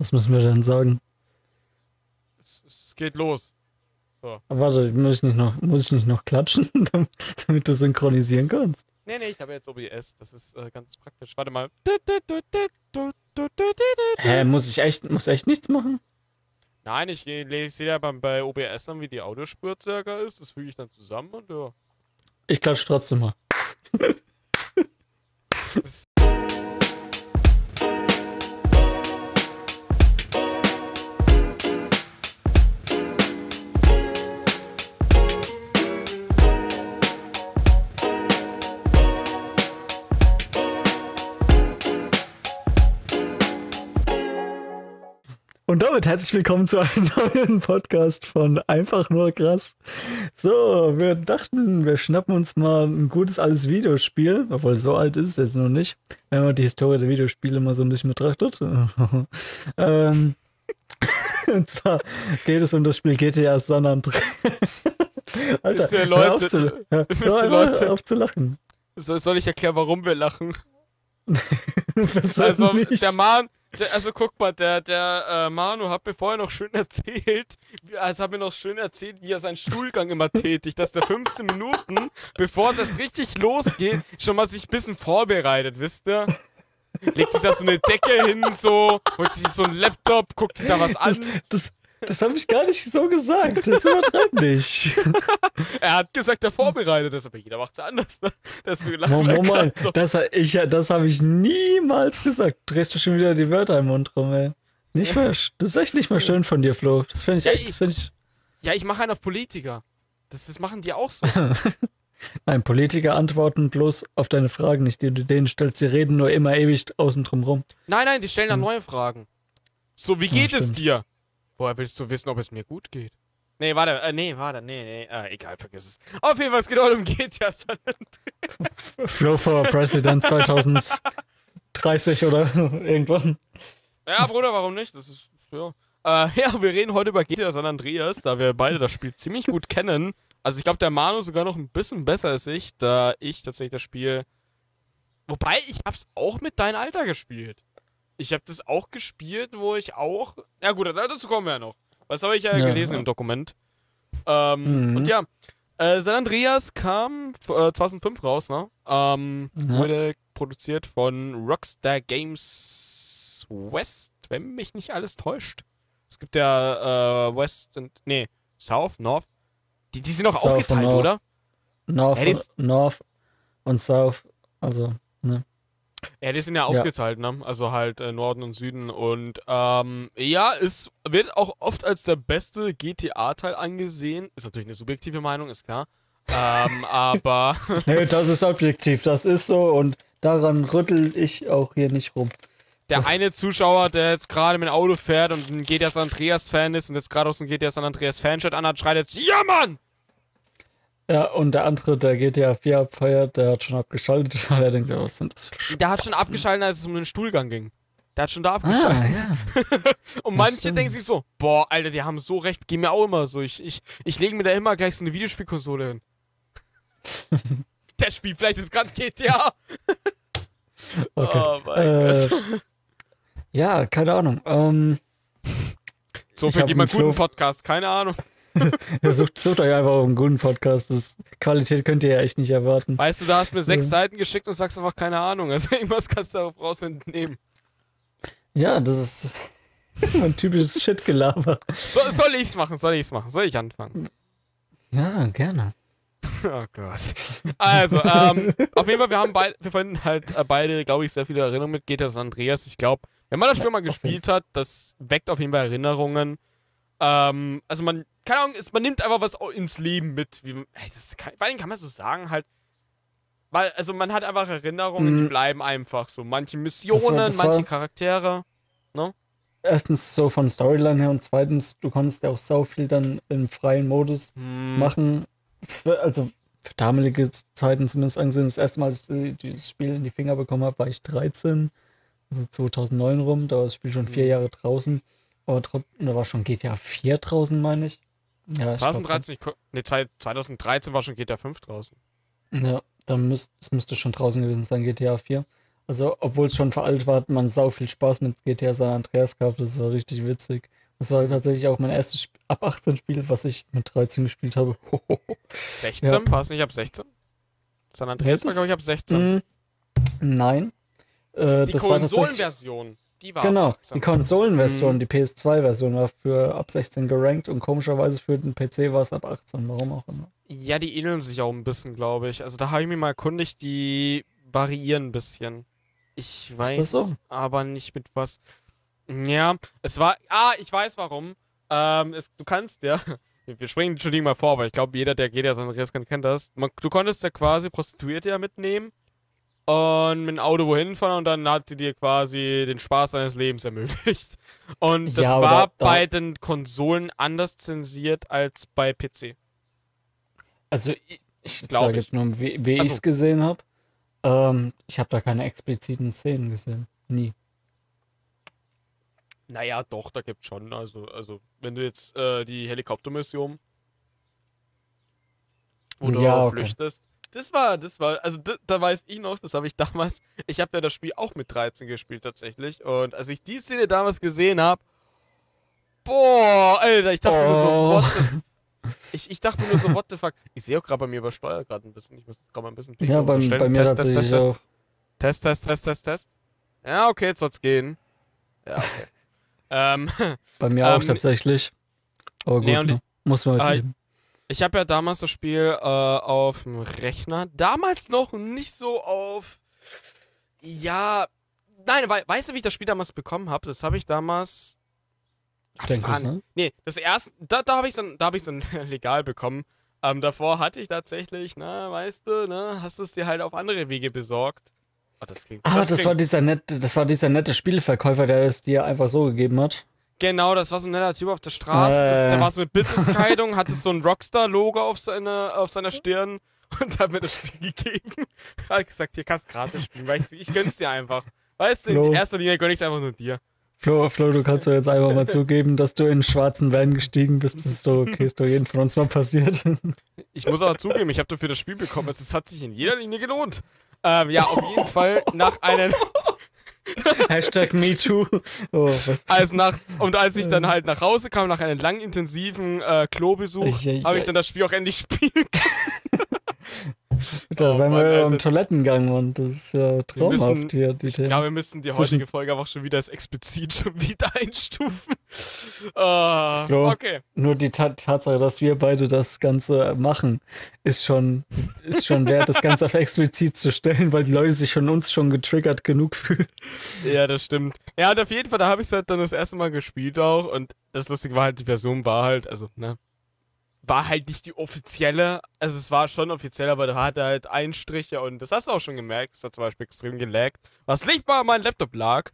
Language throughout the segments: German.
Was müssen wir denn sagen? Es, es geht los. Aber warte, muss ich nicht noch, muss ich nicht noch klatschen, damit, du synchronisieren kannst? Nee, nee, ich habe jetzt OBS. Das ist äh, ganz praktisch. Warte mal. Hä, muss ich echt, muss echt nichts machen? Nein, ich, sehe ja beim, bei OBS dann, wie die Audiospur circa ist. Das füge ich dann zusammen und ja. Ich klatsche trotzdem mal. Das Und damit herzlich willkommen zu einem neuen Podcast von Einfach nur krass. So, wir dachten, wir schnappen uns mal ein gutes altes Videospiel, obwohl so alt ist es jetzt noch nicht, wenn man die Historie der Videospiele mal so ein bisschen betrachtet. ähm, und zwar geht es um das Spiel GTA San Andreas. Alter, Wisst ihr, Leute, zu, wisst hör Leute? auf zu lachen. soll, soll ich erklären, warum wir lachen? Also, nicht? der Mann, also guck mal, der, der äh, Manu hat mir vorher noch schön erzählt, also hat mir noch schön erzählt, wie er seinen Stuhlgang immer tätigt, dass der 15 Minuten, bevor es erst richtig losgeht, schon mal sich ein bisschen vorbereitet, wisst ihr? Legt sich da so eine Decke hin, so, holt sich so einen Laptop, guckt sich da was an. das, das habe ich gar nicht so gesagt. Jetzt übertreib nicht. Er hat gesagt, er vorbereitet ist, aber jeder macht's ja anders, ne? Deswegen Moment, grad so. das, ich, das habe ich niemals gesagt. Drehst du schon wieder die Wörter im Mund rum, ey. Nicht mehr, das ist echt nicht mehr schön von dir, Flo. Das finde ich Ja, echt, das finde ich. Ja, ich mache einen auf Politiker. Das, das machen die auch so. Nein, Politiker antworten bloß auf deine Fragen nicht, die du denen stellst. Sie reden nur immer ewig außen drum rum. Nein, nein, die stellen dann neue Fragen. So, wie Hm. Ja, geht es dir? Woher willst du wissen, ob es mir gut geht? Nee, warte, äh, nee, warte, nee, nee, äh, egal, vergiss es. Auf jeden Fall, es geht heute um GTA San Andreas. Flo for President 2030 oder irgendwann. Ja, Bruder, warum nicht? Das ist, ja. Äh, ja, wir reden heute über GTA San Andreas, da wir beide das Spiel ziemlich gut kennen. Also ich glaube, der Manu sogar noch ein bisschen besser als ich, da ich tatsächlich das Spiel... Wobei, ich hab's auch mit deinem Alter gespielt. Ich habe das auch gespielt, wo ich auch... Ja gut, da- dazu kommen wir ja noch. Das habe ich ja, Ja. gelesen im Dokument. Ähm, Mhm. Und ja, äh, San Andreas kam äh, 2005 raus, ne? Ähm, Ja. Wurde produziert von Rockstar Games West, wenn mich nicht alles täuscht. Es gibt ja äh, West und. Nee, South, North. Die, die sind doch South aufgeteilt, North. oder? North, Ja, North und South. Also, ne. Ja, die sind ja Ja. aufgeteilt, ne? Also halt äh, Norden und Süden. Und ähm, ja, es wird auch oft als der beste GTA-Teil angesehen. Ist natürlich eine subjektive Meinung, ist klar. ähm, aber. Nee, das ist objektiv, das ist so und daran rüttel ich auch hier nicht rum. Der eine Zuschauer, der jetzt gerade mit dem Auto fährt und ein GTA San Andreas-Fan ist und jetzt gerade aus dem GTA San Andreas-Fanchat anhat, schreit jetzt: Ja, Mann! Ja, und der andere, der GTA 4 abfeiert, der hat schon abgeschaltet, weil er denkt, ja, was sind das für Der hat schon abgeschaltet, als es um den Stuhlgang ging. Der hat schon da Ah, abgeschaltet. ja. und manche denken sich so: Boah, Alter, die haben so recht, gehen mir auch immer so. Ich, ich, ich lege mir da immer gleich so eine Videospielkonsole hin. der spielt vielleicht jetzt gerade GTA. Okay. Oh mein Äh, Gott. ja, keine Ahnung. Ähm, So viel gibt man einen guten Podcast, keine Ahnung. sucht, sucht euch einfach einen guten Podcast. Das, Qualität könnt ihr ja echt nicht erwarten. Weißt du, da hast du mir sechs Ja. Seiten geschickt und sagst einfach keine Ahnung. Also irgendwas kannst du darauf raus entnehmen. Ja, das ist ein typisches Shit-Gelaber. So, soll ich's machen? Soll ich's machen? Soll ich anfangen? Ja, gerne. Oh Gott. Also, ähm, auf jeden Fall, wir haben beide, wir finden halt äh, beide, glaube ich, sehr viele Erinnerungen mit GTA San Andreas. Ich glaube, wenn man das Spiel Ja, mal gespielt hat, das weckt auf jeden Fall Erinnerungen. Ähm, also man, keine Ahnung, es, man nimmt einfach was ins Leben mit. Wie, ey, das kann, bei kann man so sagen halt. Weil, also man hat einfach Erinnerungen, die Mhm. bleiben einfach so. Manche Missionen, das war- manche Charaktere. Erstens so von Storyline her und zweitens, du konntest ja auch so viel dann im freien Modus Hm, machen. Also für damalige Zeiten zumindest angesehen. Das erste Mal, als ich dieses Spiel in die Finger bekommen habe, war ich 13. Also 2009 rum. Da war das Spiel schon vier Mhm. Jahre draußen. Aber da war schon GTA 4 draußen, meine ich. Ja, ich glaub, 2013, ich ko- nee, zwei- 2013 war schon GTA 5 draußen. Ja, dann müsste es müsste schon draußen gewesen sein, GTA 4. Also, obwohl es schon veraltet war, hat man sau viel Spaß mit GTA San Andreas gehabt. Das war richtig witzig. Das war tatsächlich auch mein erstes Sp ab 18 Spiel, was ich mit 13 gespielt habe. 16? Ja. War es nicht ab 16? San Andreas war, glaube ich, ab 16. Mm, nein. Äh, die Konsolenversion. Die war genau, die Konsolenversion, mhm. die PS2-Version war für ab 16 gerankt und komischerweise für den PC war es ab 18, warum auch immer. Ja, die ähneln sich auch ein bisschen, glaube ich. Also da habe ich mir mal erkundigt, die variieren ein bisschen. Ich weiß so? aber nicht mit was. Ja, es war. Ah, ich weiß warum. Ähm, es, du kannst ja. Wir springen Entschuldigung mal vor, weil ich glaube, jeder, der geht ja so ein Rieskan kennt das. Man, du konntest ja quasi Prostituierte ja mitnehmen und mit dem Auto wohin fahren und dann hat sie dir quasi den Spaß deines Lebens ermöglicht. Und das ja, war da, bei den Konsolen anders zensiert als bei PC. Also ich, ich sage jetzt nur, wie, wie ich es gesehen habe. Ähm, ich habe da keine expliziten Szenen gesehen. Nie. Naja, doch, da gibt's schon. Also, also wenn du jetzt äh, die Helikoptermission, wo du ja, okay. flüchtest, das war, das war, also da, da weiß ich noch, das habe ich damals, ich habe ja das Spiel auch mit 13 gespielt tatsächlich. Und als ich die Szene damals gesehen habe, boah, Alter, ich dachte oh. mir so, what the, ich, ich dachte mir nur so, what the fuck. Ich sehe auch gerade bei mir übersteuert gerade ein bisschen. Ich muss jetzt gerade mal ein bisschen Ja, bei, bei mir Test, Test, Test, Test. Test, Test, Test, Test, Test. Ja, okay, jetzt soll's gehen. Ja, okay. ähm, bei mir auch ähm, tatsächlich. Aber gut, nee, ne? muss man halt äh, ich habe ja damals das Spiel äh, auf dem Rechner. Damals noch nicht so auf. Ja. Nein, we weißt du, wie ich das Spiel damals bekommen habe? Das habe ich damals. Ach, Denkst, ne? Nee, das erste. Da, da habe ich es dann, hab dann legal bekommen. Ähm, davor hatte ich tatsächlich, na, weißt du, ne, hast du es dir halt auf andere Wege besorgt. Oh, das klingt, ah, das, das klingt, war dieser nette, das war dieser nette Spielverkäufer, der es dir einfach so gegeben hat. Genau, das war so ein netter Typ auf der Straße. Äh. Das, der war so mit Businesskleidung, hatte so ein Rockstar-Logo auf, seine, auf seiner Stirn und hat mir das Spiel gegeben. Hat gesagt, hier kannst du gratis spielen. Weißt du, ich gönn's dir einfach. Weißt du, in erster Linie gönn ich's einfach nur dir. Flo, Flo, du kannst doch jetzt einfach mal zugeben, dass du in einen schwarzen Van gestiegen bist. Das ist doch okay, ist doch jedem von uns mal passiert. Ich muss aber zugeben, ich habe dafür das Spiel bekommen. Es hat sich in jeder Linie gelohnt. Ähm, ja, auf jeden Fall nach einem. Hashtag MeToo. Oh, als nach, und als ich dann halt nach Hause kam, nach einem lang intensiven äh, Klobesuch, habe ich dann das Spiel auch endlich spielen können. Da oh, waren Mann, wir im Toilettengang und das ist ja traumhaft müssen, hier. Die ich glaube, wir müssen die heutige Folge einfach schon wieder als explizit schon wieder einstufen. Uh, so, okay. Nur die Ta Tatsache, dass wir beide das Ganze machen, ist schon, ist schon wert, das Ganze auf explizit zu stellen, weil die Leute sich von uns schon getriggert genug fühlen. Ja, das stimmt. Ja, und auf jeden Fall, da habe ich es halt dann das erste Mal gespielt auch und das Lustige war halt, die Version war halt, also, ne, war halt nicht die offizielle. Also es war schon offiziell, aber da hatte halt Einstriche und das hast du auch schon gemerkt. Es hat zum Beispiel extrem gelaggt. Was nicht mal an meinem Laptop lag,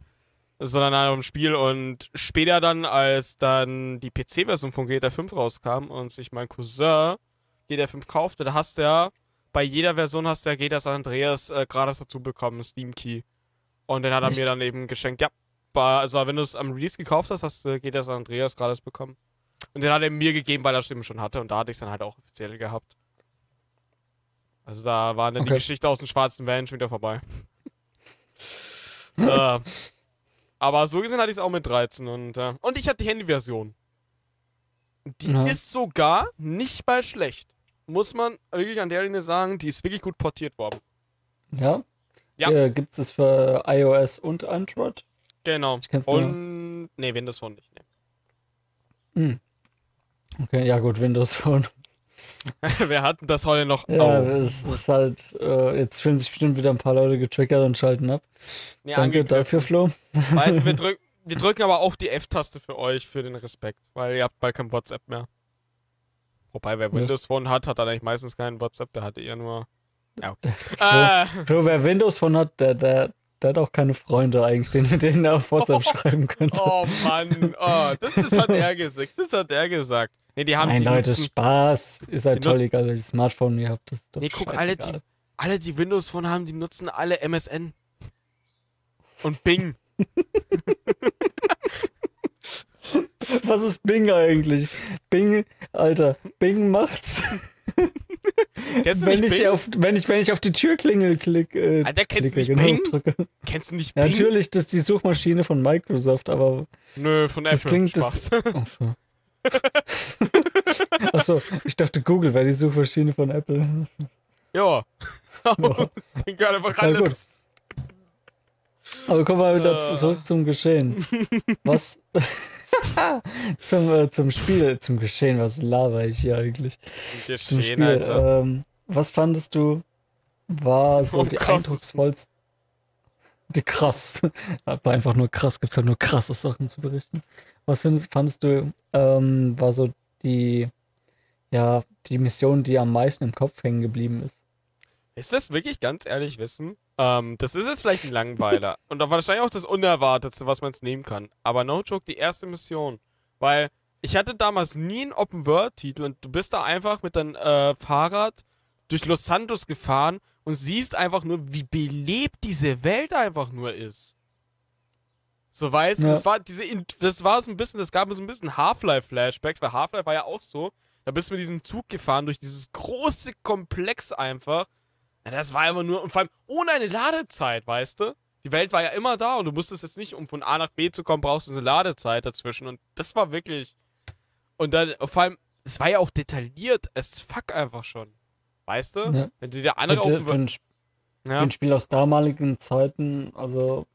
sondern an einem Spiel. Und später dann, als dann die PC-Version von GTA 5 rauskam und sich mein Cousin GTA 5 kaufte, da hast du ja bei jeder Version hast du ja GTA San Andreas äh, gratis dazu bekommen, Steam Key. Und den hat er Echt? mir dann eben geschenkt. Ja, also wenn du es am Release gekauft hast, hast du GTA San Andreas gratis bekommen. Und den hat er mir gegeben, weil er Stimmen schon hatte. Und da hatte ich es dann halt auch offiziell gehabt. Also da war dann okay. die Geschichte aus dem schwarzen Van schon wieder vorbei. äh, aber so gesehen hatte ich es auch mit 13. Und, äh, und ich hatte die Handyversion. Die ja. ist sogar nicht mal schlecht. Muss man wirklich an der Linie sagen, die ist wirklich gut portiert worden. Ja? Ja. Äh, Gibt es für iOS und Android? Genau. Ich kenn's und. Nur. Nee, Windows Phone nicht. Nee. Hm. Okay, ja gut, Windows Phone. Wer hat denn das heute noch? Ja, oh. es ist halt, äh, jetzt fühlen sich bestimmt wieder ein paar Leute getriggert und schalten ab. Nee, Danke dafür, Flo. Weißt, wir, drück, wir drücken aber auch die F-Taste für euch, für den Respekt, weil ihr habt bald kein WhatsApp mehr. Wobei, wer Windows Phone hat, hat dann eigentlich meistens keinen WhatsApp, der hatte eher nur. Ja, okay. Flo, Flo, wer Windows Phone hat, der, der, der hat auch keine Freunde eigentlich, den, mit denen er auf WhatsApp schreiben könnte. Oh Mann, oh, das, das hat er gesagt. Das hat er gesagt. Nee, die haben Nein, die Leute, nutzen, Spaß. Ist halt toll, egal welches Smartphone ihr habt. Das nee, guck, alle die, alle, die Windows Phone haben, die nutzen alle MSN. Und Bing. Was ist Bing eigentlich? Bing, Alter, Bing macht's. Du wenn, ich Bing? auf, wenn, ich, wenn ich auf die Türklingel klicke, äh, Alter, kennst du klicke, nicht Bing? drücke. Kennst du nicht Ja, Bing? natürlich, das ist die Suchmaschine von Microsoft, aber Nö, von das Apple. klingt Spaß. das. Achso. Achso, ich dachte, Google wäre die Suchmaschine von Apple. ja. Ja. Ich kann einfach Ja, gut. alles. Aber kommen wir wieder Äh. zurück zum Geschehen. Was? zum, äh, zum Spiel, zum Geschehen, was laber ich hier eigentlich? Dir Zum Spiel. Alter. Ähm, was fandest du, war so Oh, die eindrucksvollste? Die krass. Aber einfach nur krass, gibt es halt nur krasse Sachen zu berichten. Was findest, fandest du, ähm, war so die, ja, die Mission, die am meisten im Kopf hängen geblieben ist? Ist das wirklich ganz ehrlich wissen? Ähm, das ist jetzt vielleicht ein Langweiler. Und auch wahrscheinlich auch das Unerwartetste, was man es nehmen kann. Aber no joke, die erste Mission. Weil ich hatte damals nie einen Open-World-Titel und du bist da einfach mit deinem äh, Fahrrad durch Los Santos gefahren und siehst einfach nur, wie belebt diese Welt einfach nur ist. So weißt du, Ja. das war diese, das war so ein bisschen, das gab mir so ein bisschen Half-Life-Flashbacks, weil Half-Life war ja auch so. Da bist du mit diesem Zug gefahren durch dieses große Komplex einfach. Ja, das war einfach nur, und vor allem ohne eine Ladezeit, weißt du? Die Welt war ja immer da und du musstest jetzt nicht, um von A nach B zu kommen, brauchst du eine Ladezeit dazwischen. Und das war wirklich. Und dann, vor allem, es war ja auch detailliert as fuck einfach schon. Weißt du? Ja. Wenn du dir andere für, Open für, ein, Sp- für ja. ein Spiel aus damaligen Zeiten, also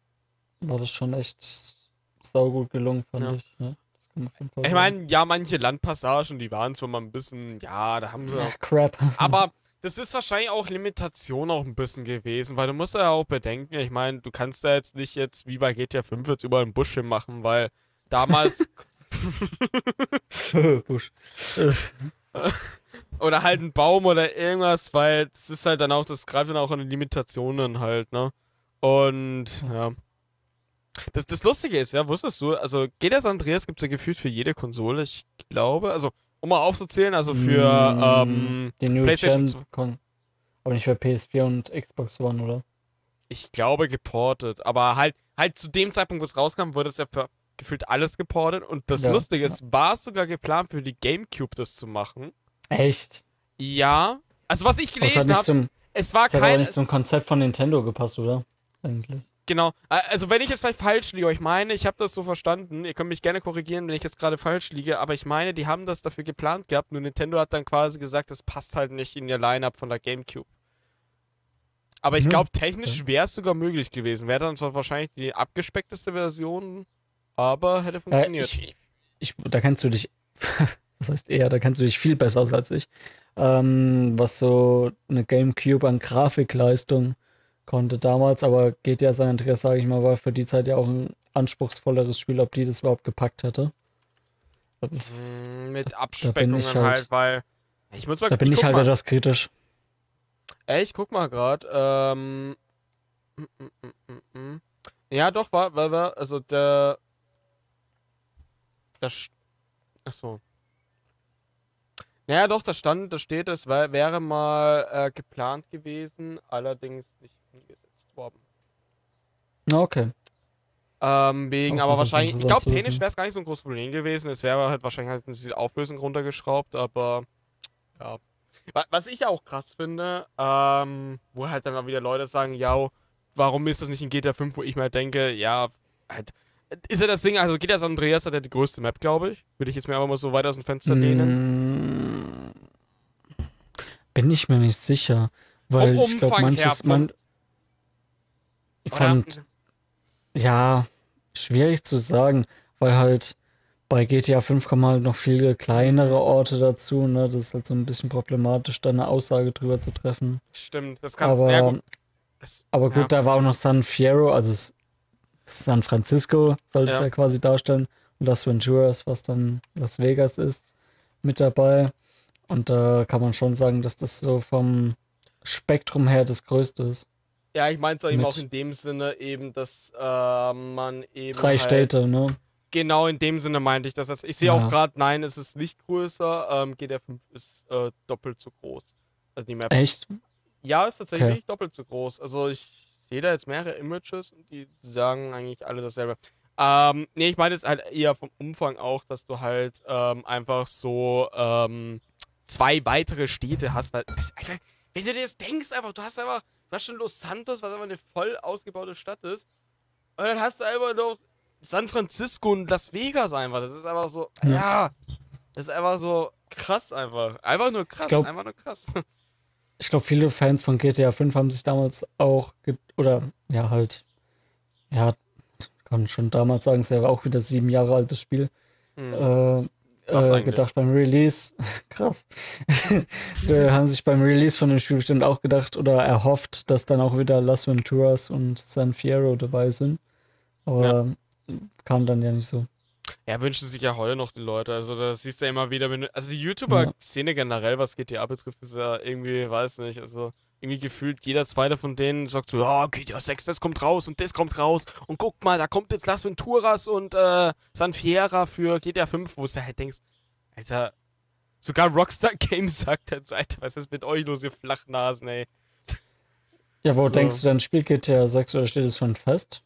war das schon echt saugut gelungen, fand Ja. ich. Ja, Fall Ich meine, ja, manche Landpassagen, die waren zwar mal ein bisschen, ja, da haben sie Ja, auch Crap. Aber das ist wahrscheinlich auch Limitation auch ein bisschen gewesen, weil du musst ja auch bedenken, ich meine, du kannst da jetzt nicht jetzt wie bei GTA 5 jetzt überall einen Busch hinmachen, weil damals Busch. oder halt ein Baum oder irgendwas, weil das ist halt dann auch, das greift dann auch an die Limitationen halt, ne? Und ja. Das, das Lustige ist, ja, wusstest du, also GTA San Andreas gibt es ja gefühlt für jede Konsole, ich glaube, also um mal aufzuzählen, also für Mm, ähm, Die New PlayStation Gen aber nicht für PS4 und Xbox One, oder? Ich glaube geportet, aber halt, halt zu dem Zeitpunkt, wo es rauskam, wurde es ja für gefühlt alles geportet. Und das Ja, Lustige ist, war es sogar geplant für die Gamecube das zu machen. Echt? Ja. Also was ich gelesen habe, es war das hat aber kein. nicht zum Konzept von Nintendo gepasst, oder? Eigentlich. Genau. Also wenn ich jetzt vielleicht falsch liege, ich meine, ich habe das so verstanden. Ihr könnt mich gerne korrigieren, wenn ich jetzt gerade falsch liege, aber ich meine, die haben das dafür geplant gehabt. Nur Nintendo hat dann quasi gesagt, das passt halt nicht in ihr Line-Up von der Gamecube. Aber ich Hm, glaube, technisch wäre es sogar möglich gewesen. Wäre dann zwar wahrscheinlich die abgespeckteste Version, aber hätte Äh, funktioniert. ich, ich, da kennst du dich, was heißt eher, da kennst du dich viel besser aus als ich. Ähm, was so eine Gamecube an Grafikleistung konnte damals, aber GTA San Andreas, sage ich mal, war für die Zeit ja auch ein anspruchsvolleres Spiel, ob die das überhaupt gepackt hätte. Mm, Mit Abspeckungen ich halt, halt- weil. Ich muss mal Da bin ich, guck halt mal. etwas kritisch. Ey, ich guck mal grad. Ähm. mm, mm, mm. Ja, doch, war, war, war, also der. Das. Achso. Naja, doch, da stand, da steht, es wär, wäre mal äh, geplant gewesen, allerdings nicht umgesetzt worden. Na, okay. Ähm, wegen, Auch aber wahrscheinlich, ich glaube, technisch wäre es gar nicht so ein großes Problem gewesen. Es wäre halt wahrscheinlich halt diese Auflösung runtergeschraubt, aber ja. Wa- Was ich ja auch krass finde, ähm, wo halt dann mal wieder Leute sagen, ja, warum ist das nicht in GTA 5, wo ich mir halt denke, ja, halt, ist ja das Ding, also GTA San Andreas hat ja die größte Map, glaube ich. Würde ich jetzt mir aber mal so weit aus dem Fenster lehnen. Mm, Bin ich mir nicht sicher. Weil ich glaube, manches. Man, ich Oder- fand, ja, schwierig zu sagen, weil halt bei GTA 5 kommen halt noch viele kleinere Orte dazu, ne? Das ist halt so ein bisschen problematisch, da eine Aussage drüber zu treffen. Stimmt, das kannst Aber, ja, gut. Das, aber gut, ja. da war auch noch San Fierro, also San Francisco soll es Ja. ja. quasi darstellen. Und Las Venturas, was dann Las Vegas ist, mit dabei. Und da kann man schon sagen, dass das so vom Spektrum her das Größte ist. Ja, ich meinte eben Mit- auch in dem Sinne eben, dass äh, man eben Drei halt, Städte, ne? Genau in dem Sinne meinte ich das. jetzt. Ich sehe Ja. auch gerade, nein, es ist nicht größer. Ähm, GTA 5 ist äh, doppelt so groß. Also die Map. Echt? Ja, ist tatsächlich Okay. doppelt so groß. Also ich sehe da jetzt mehrere Images und die sagen eigentlich alle dasselbe. Ähm, nee, ich meine jetzt halt eher vom Umfang auch, dass du halt ähm, einfach so ähm, zwei weitere Städte hast, weil es einfach, wenn du dir das denkst, einfach, du hast einfach, du hast schon Los Santos, was einfach eine voll ausgebaute Stadt ist. Und dann hast du einfach noch San Francisco und Las Vegas einfach. Das ist einfach so, ja, Ja. das ist einfach so krass einfach. Einfach nur krass, glaub- einfach nur krass. Ich glaube, viele Fans von GTA 5 haben sich damals auch, oder ja, halt, ja, kann schon damals sagen, es ja auch wieder sieben Jahre altes Spiel, Hm. äh, äh, gedacht beim Release, krass, äh, haben sich beim Release von dem Spiel bestimmt auch gedacht oder erhofft, dass dann auch wieder Las Venturas und San Fierro dabei sind. Aber kam dann ja nicht so. Ja, wünschen sich ja heute noch die Leute. Also, das siehst du ja immer wieder. Also, die YouTuber-Szene generell, was GTA betrifft, ist ja irgendwie, weiß nicht, also irgendwie gefühlt jeder zweite von denen sagt so: Ja, GTA 6, das kommt raus und das kommt raus. Und guck mal, da kommt jetzt Las Venturas und äh, San Fiera für GTA 5, wo du halt denkst: Alter, sogar Rockstar Games sagt halt so: Alter, was ist mit euch los, ihr Flachnasen, ey? Ja, wo So. denkst du dann, spielt GTA 6 oder steht es schon fest?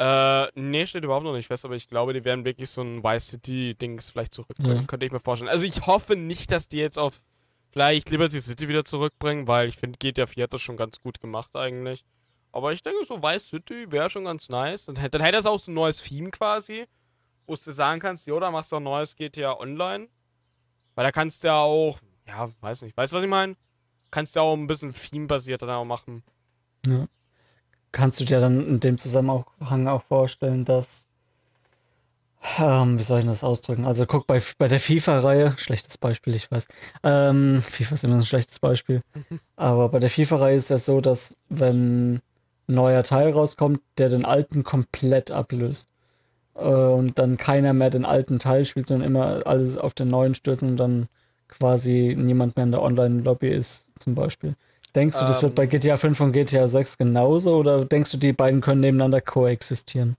Äh, nee, steht überhaupt noch nicht fest, aber ich glaube, die werden wirklich so ein Vice City-Dings vielleicht zurückbringen. Ja. Könnte ich mir vorstellen. Also ich hoffe nicht, dass die jetzt auf vielleicht Liberty City wieder zurückbringen, weil ich finde, GTA 4 hat das schon ganz gut gemacht eigentlich. Aber ich denke, so Vice City wäre schon ganz nice. Dann, hätte- dann hätte es auch so ein neues Theme quasi, wo du sagen kannst, jo, da machst du ein neues GTA Online. Weil da kannst du ja auch, ja, weiß nicht, weißt du, was ich meine? Kannst du ja auch ein bisschen Theme-basiert dann auch machen. Ja. Kannst du dir dann in dem Zusammenhang auch vorstellen, dass, ähm, wie soll ich das ausdrücken? Also guck, bei, bei der FIFA-Reihe, schlechtes Beispiel, ich weiß, ähm, FIFA ist immer ein schlechtes Beispiel, aber bei der FIFA-Reihe ist ja so, dass wenn ein neuer Teil rauskommt, der den alten komplett ablöst äh, und dann keiner mehr den alten Teil spielt, sondern immer alles auf den neuen stürzen und dann quasi niemand mehr in der Online-Lobby ist, zum Beispiel. Denkst du, das wird Ähm. bei GTA 5 und GTA 6 genauso oder denkst du, die beiden können nebeneinander koexistieren?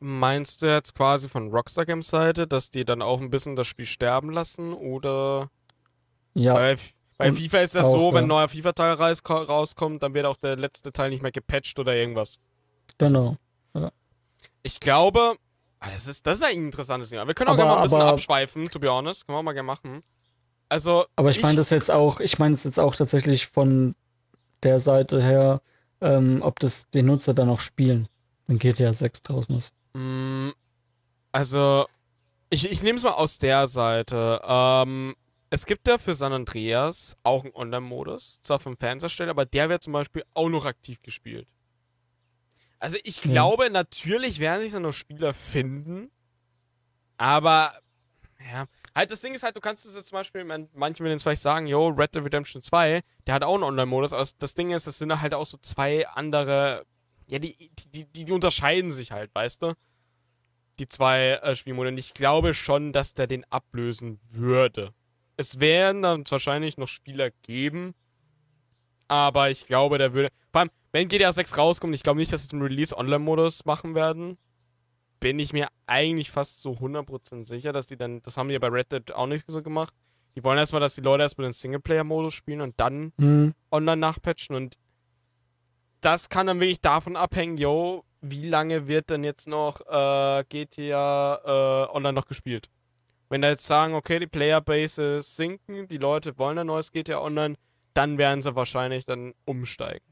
Meinst du jetzt quasi von Rockstar Games Seite, dass die dann auch ein bisschen das Spiel sterben lassen? Oder Ja, bei, bei FIFA ist das auch, so, wenn ja. ein neuer FIFA-Teil raus, rauskommt, dann wird auch der letzte Teil nicht mehr gepatcht oder irgendwas. genau. Ich glaube, ah, das ist, das ist ein interessantes Thema. Wir können auch Aber- mal ein bisschen aber- abschweifen, to be honest. Können wir auch mal gerne machen. Also, Aber ich meine das jetzt auch, ich meine es jetzt auch tatsächlich von der Seite her, ähm, ob das die Nutzer dann auch spielen, wenn GTA 6 draußen ist. Mm, Also, ich, ich nehme es mal aus der Seite. Ähm, es gibt ja für San Andreas auch einen Online-Modus, zwar vom Fans erstellt, aber der wird zum Beispiel auch noch aktiv gespielt. Also, ich Ja. glaube, natürlich werden sich dann noch Spieler finden, aber ja, halt das Ding ist halt, du kannst es jetzt zum Beispiel, man- manche würden jetzt vielleicht sagen, yo, Red Dead Redemption 2, der hat auch einen Online-Modus, aber das Ding ist, das sind halt auch so zwei andere, ja, die, die, die, die unterscheiden sich halt, weißt du? Die zwei äh, Spielmodi. Und ich glaube schon, dass der den ablösen würde. Es werden dann wahrscheinlich noch Spieler geben, aber ich glaube, der würde. Vor allem, wenn GTA 6 rauskommt, ich glaube nicht, dass sie zum Release Online-Modus machen werden. Bin ich mir eigentlich fast so 100% sicher, dass die dann. Das haben die ja bei Red Dead auch nicht so gemacht. Die wollen erstmal, dass die Leute erstmal den Singleplayer-Modus spielen und dann Hm, online nachpatchen und das kann dann wirklich davon abhängen, yo, wie lange wird denn jetzt noch äh, GTA äh, online noch gespielt? Wenn da jetzt sagen, okay, die Playerbases sinken, die Leute wollen ein neues GTA online, dann werden sie wahrscheinlich dann umsteigen.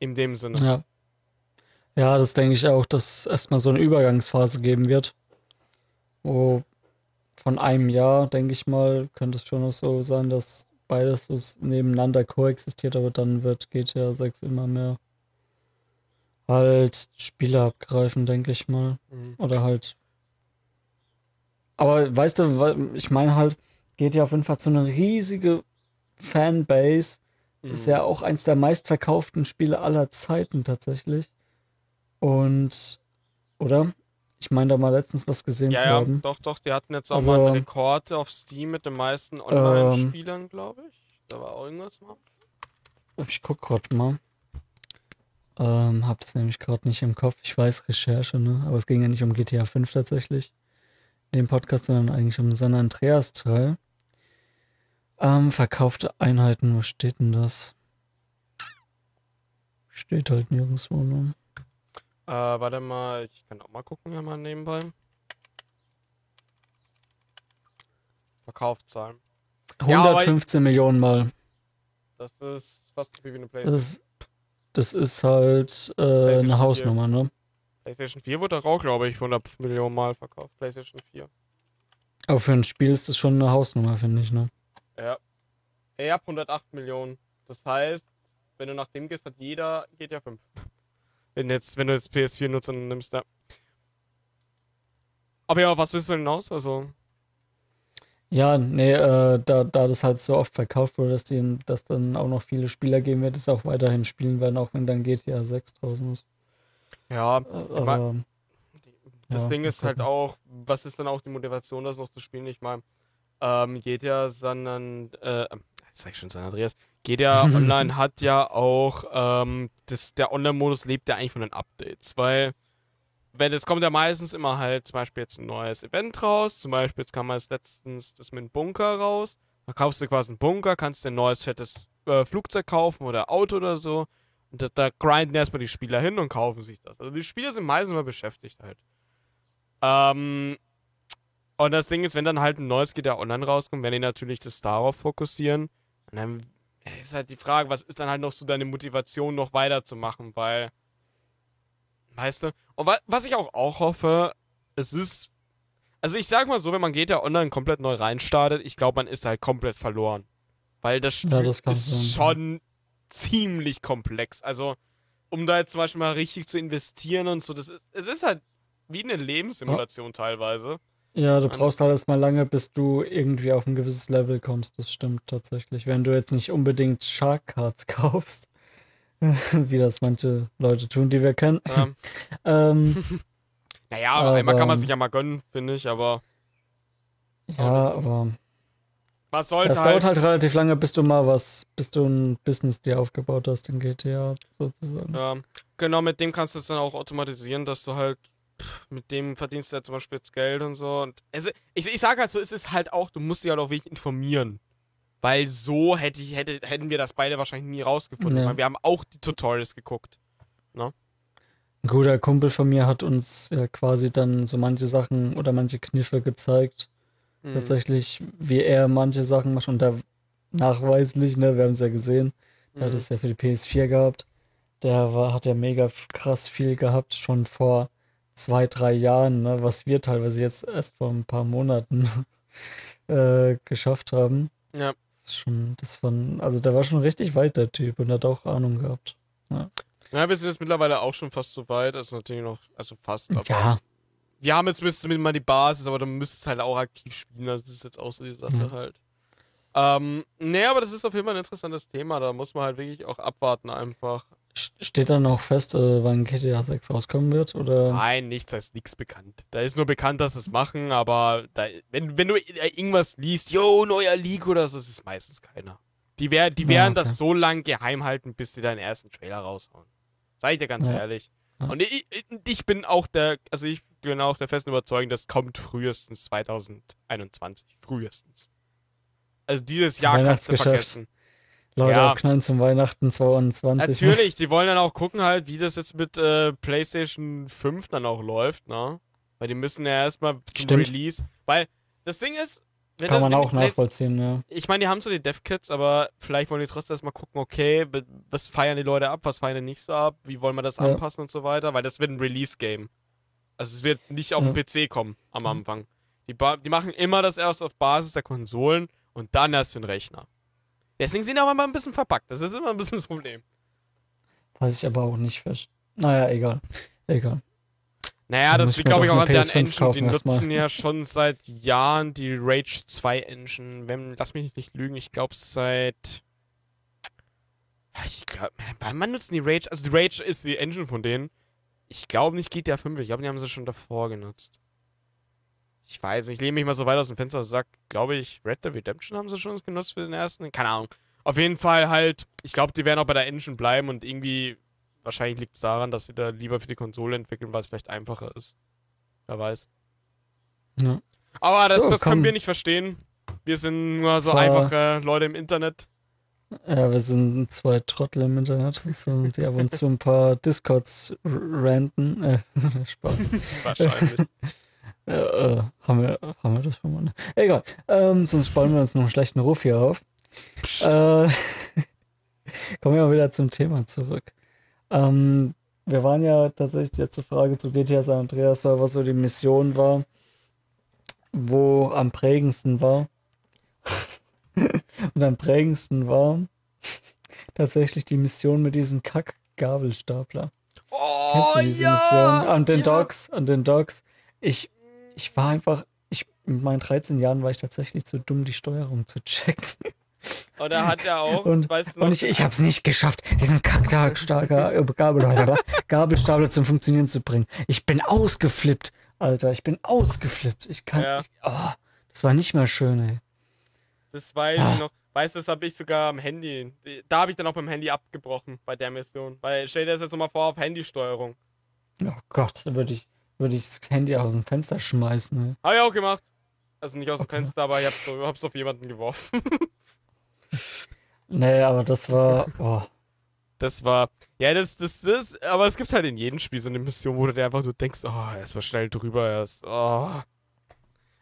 In dem Sinne. ja. Ja, das denke ich auch, dass es erstmal so eine Übergangsphase geben wird. Wo von einem Jahr, denke ich mal, könnte es schon noch so sein, dass beides so nebeneinander koexistiert, aber dann wird GTA 6 immer mehr halt Spiele abgreifen, denke ich mal. Mhm. Oder halt. Aber weißt du, ich meine halt, GTA 5 hat so eine riesige Fanbase. Ist Mhm. ja auch eins der meistverkauften Spiele aller Zeiten tatsächlich. Und, oder? Ich meine da mal letztens was gesehen Ja, zu ja, haben. doch, doch, die hatten jetzt auch Also, mal einen Rekord auf Steam mit den meisten Ähm, Online-Spielern, glaube ich. Da war auch irgendwas mal. Ich guck grad mal. Ähm, hab das nämlich gerade nicht im Kopf. Ich weiß Recherche, ne? Aber es ging ja nicht um GTA 5 tatsächlich. In dem Podcast, sondern eigentlich um San Andreas Teil. Ähm, verkaufte Einheiten, wo steht denn das? Steht halt nirgendwo, ne? Äh, warte mal, ich kann auch mal gucken, ja mal nebenbei. Verkaufszahlen. Ja, aber- 115 Millionen Mal. Das ist fast so viel wie eine Das PlayStation. ist, das ist halt äh, eine 4. Hausnummer, ne? PlayStation 4 wurde auch, glaube ich, 100 Millionen Mal verkauft. PlayStation 4. Aber für ein Spiel ist das schon eine Hausnummer, finde ich, ne? Ja. Ich hab 108 Millionen. Das heißt, wenn du nach dem gehst, hat jeder GTA 5. Wenn, jetzt, wenn du jetzt PS4 nutzt und nimmst, da. Aber ja, was willst du denn hinaus? Also, Ja, nee, äh, da, da das halt so oft verkauft wurde, dass, die, dass dann auch noch viele Spieler geben wird, es auch weiterhin spielen werden, auch wenn dann GTA 6 draußen ist. ja, Äh, aber, das Ja, Ding ist halt auch, was ist dann auch die Motivation, das noch zu spielen? Ich meine, ähm, GTA, sondern, äh, jetzt sag ich schon San Andreas, GTA Online hat ja auch, ähm, das, der Online-Modus lebt ja eigentlich von den Updates, weil, wenn es kommt ja meistens immer halt zum Beispiel jetzt ein neues Event raus, zum Beispiel jetzt kam jetzt letztens das mit dem Bunker raus, da kaufst du quasi einen Bunker, kannst dir ein neues fettes äh, Flugzeug kaufen oder Auto oder so und da, da grinden erstmal die Spieler hin und kaufen sich das. Also die Spieler sind meistens mal beschäftigt halt. Ähm, und das Ding ist, wenn dann halt ein neues GTA Online rauskommt, werden die natürlich das darauf fokussieren. Und dann ist halt die Frage, was ist dann halt noch so deine Motivation, noch weiterzumachen, weil, weißt du, und wa was ich auch, auch hoffe, es ist, also ich sag mal so, wenn man GTA Online komplett neu reinstartet, ich glaube, man ist halt komplett verloren. Weil das Spiel Ja, das ist sein, ja. schon ziemlich komplex. Also, um da jetzt zum Beispiel mal richtig zu investieren und so, das ist, es ist halt wie eine Lebenssimulation teilweise. Ja, du brauchst halt erstmal lange, bis du irgendwie auf ein gewisses Level kommst. Das stimmt tatsächlich. Wenn du jetzt nicht unbedingt Shark Cards kaufst, wie das manche Leute tun, die wir kennen. Ähm, Ähm, naja, aber einmal kann man sich ja mal gönnen, finde ich, aber ja, so. aber was sollte es halt, dauert halt relativ lange, bis du mal was, bis du ein Business dir aufgebaut hast in GTA sozusagen. Ja, genau, mit dem kannst du es dann auch automatisieren, dass du halt pff, mit dem verdienst du ja zum Beispiel jetzt Geld und so. Und es, ich, ich sage halt so, es ist halt auch, du musst dich halt auch wirklich informieren. Weil so hätte ich, hätte, hätten wir das beide wahrscheinlich nie rausgefunden. Ja. Wir haben auch die Tutorials geguckt. Ein guter Kumpel von mir hat uns ja quasi dann so manche Sachen oder manche Kniffe gezeigt, Mhm. tatsächlich, wie er manche Sachen macht und da nachweislich, ne, wir haben es ja gesehen, der hat Mhm. es ja für die PS4 gehabt. Der war, hat ja mega krass viel gehabt, schon vor zwei, drei Jahren, ne, was wir teilweise jetzt erst vor ein paar Monaten äh, geschafft haben. Ja. Das ist schon, das war, also der war schon richtig weit, der Typ, und hat auch Ahnung gehabt. Ja, wir sind jetzt mittlerweile auch schon fast so weit. Also natürlich noch, also fast. Aber Ja, Wir haben jetzt zumindest mal die Basis, aber dann müsst es halt auch aktiv spielen. Also das ist jetzt auch so die Sache Mhm. halt. Ähm, nee, aber das ist auf jeden Fall ein interessantes Thema. Da muss man halt wirklich auch abwarten einfach. St- Steht dann auch fest, äh, wann GTA 6 rauskommen wird? Oder? Nein, nichts heißt nichts bekannt. Da ist nur bekannt, dass sie es machen, aber da, wenn, wenn du irgendwas liest, yo, neuer Leak oder so, das ist meistens keiner. Die, wär, die Ja, werden okay. das so lang geheim halten, bis sie deinen ersten Trailer raushauen. Sag ich dir ganz Ja. ehrlich. Ja. Und ich, ich- bin auch der, also ich bin auch der festen Überzeugung, das kommt frühestens 2021. Frühestens. Also dieses Jahr kannst du vergessen. Leute, Ja. knallen zum Weihnachten 22. Natürlich, die wollen dann auch gucken halt, wie das jetzt mit äh, PlayStation 5 dann auch läuft, ne? Weil die müssen ja erstmal zum Stimmt. Release. Weil das Ding ist, wenn Kann das, man auch nachvollziehen, ja. Ich meine, die haben so die Dev-Kits, aber vielleicht wollen die trotzdem erstmal gucken, okay, was feiern die Leute ab, was feiern die nicht so ab, wie wollen wir das Ja. anpassen und so weiter, weil das wird ein Release-Game. Also es wird nicht auf Ja. den PC kommen am. Anfang. Die, die machen immer das erst auf Basis der Konsolen und dann erst für den Rechner. Deswegen sind auch immer ein bisschen verpackt. Das ist immer ein bisschen das Problem. Weiß ich aber auch nicht. Naja, egal. Egal. Naja, Dann das liegt, glaube ich, auch an deren PS5 Engine. Die nutzen ja schon seit Jahren die Rage 2 Engine. Wenn, lass mich nicht lügen, ich glaube seit. Ich glaube, wann nutzen die Rage? Also die Rage ist die Engine von denen. Ich glaube nicht GTA 5, ich glaube, die haben sie schon davor genutzt. Ich weiß nicht, ich lehne mich mal so weit aus dem Fenster und sag, glaube ich, Red Dead Redemption haben sie schon genutzt für den ersten. Keine Ahnung. Auf jeden Fall halt, ich glaube, die werden auch bei der Engine bleiben und irgendwie, wahrscheinlich liegt es daran, dass sie da lieber für die Konsole entwickeln, weil es vielleicht einfacher ist. Wer weiß. Ja. Aber das, So, das können wir nicht verstehen. Wir sind nur so einfache Leute im Internet. Ja, wir sind zwei Trottel im Internet, so, die ab und zu ein paar Discords ranten. Äh, Spaß. Wahrscheinlich. Äh, äh, haben, wir, haben wir das schon mal? Ne? Egal. Ähm, sonst sparen wir uns noch einen schlechten Ruf hier auf. Äh, kommen wir mal wieder zum Thema zurück. Ähm, wir waren ja tatsächlich jetzt zur Frage zu GTA San Andreas, was so die Mission war, wo am prägendsten war. Und am prägendsten war tatsächlich die Mission mit diesem Kack-Gabelstapler. Oh, Kennst du diese ja! Mission? An den ja. Dogs, an den Dogs. Ich, ich war einfach, ich, mit meinen 13 Jahren war ich tatsächlich zu dumm, die Steuerung zu checken. Und er hat ja auch, Und, weißt du noch, und ich, ich habe es nicht geschafft, diesen Kack-Gabelstapler Gabel, Gabelstapler zum Funktionieren zu bringen. Ich bin ausgeflippt, Alter. Ich bin ausgeflippt. Ich kann, Ja. ich, oh, das war nicht mehr schön, ey. das weiß Ah. ich noch. Weißt du, das habe ich sogar am Handy. Da habe ich dann auch beim Handy abgebrochen bei der Mission. Weil stell dir das jetzt nochmal vor auf Handysteuerung. Oh Gott, da würde ich, würde ich das Handy aus dem Fenster schmeißen. Ey. Habe ich auch gemacht. Also nicht aus dem Okay. Fenster, aber ich hab's, hab's auf jemanden geworfen. Nee, aber das war, oh. Das war. Ja, das, das, das. Aber es gibt halt in jedem Spiel so eine Mission, wo du dir einfach nur denkst, oh, erstmal schnell drüber erst. Oh.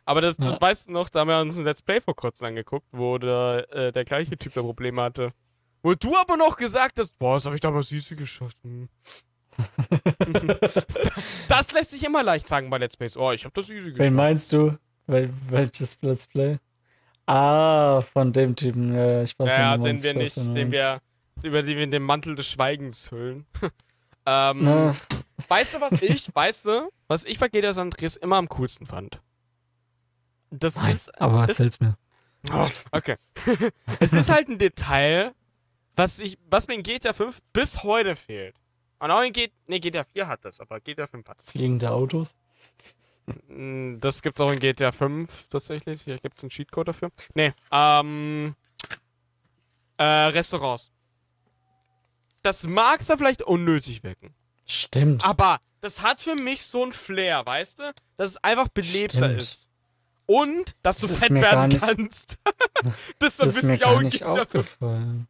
Aber das, Ja. du weißt noch, da haben wir uns ein Let's Play vor kurzem angeguckt, wo der, äh, der gleiche Typ da Probleme hatte. Wo du aber noch gesagt hast, boah, das habe ich damals easy geschafft. Hm. das lässt sich immer leicht sagen bei Let's Plays. Oh, ich habe das easy geschafft. Wen meinst du? Wel welches Let's Play? Ah, von dem Typen. Ja, ich weiß Ja, den meinst, wir nicht, den wir, über den wir den Mantel des Schweigens hüllen. ähm, Na, Weißt du, was ich, weißt du, was ich bei GTA San Andreas immer am coolsten fand? Das nein, ist. aber das- erzähl's mir. Oh, okay. es ist halt ein Detail, was, ich, was mir in GTA 5 bis heute fehlt. Und auch in GTA, nee, GTA 4 hat das, aber GTA 5 hat das. Fliegende Autos? Mm, Das gibt's auch in GTA 5 tatsächlich. Hier gibt's einen Cheatcode dafür. Nee, ähm. Äh, Restaurants. Das mag da vielleicht unnötig wirken. Stimmt. Aber das hat für mich so ein Flair, weißt du? Dass es einfach belebter Stimmt. ist. Und, dass du Das ist fett werden nicht- kannst. das das ist mir gar in nicht GTA 5. aufgefallen.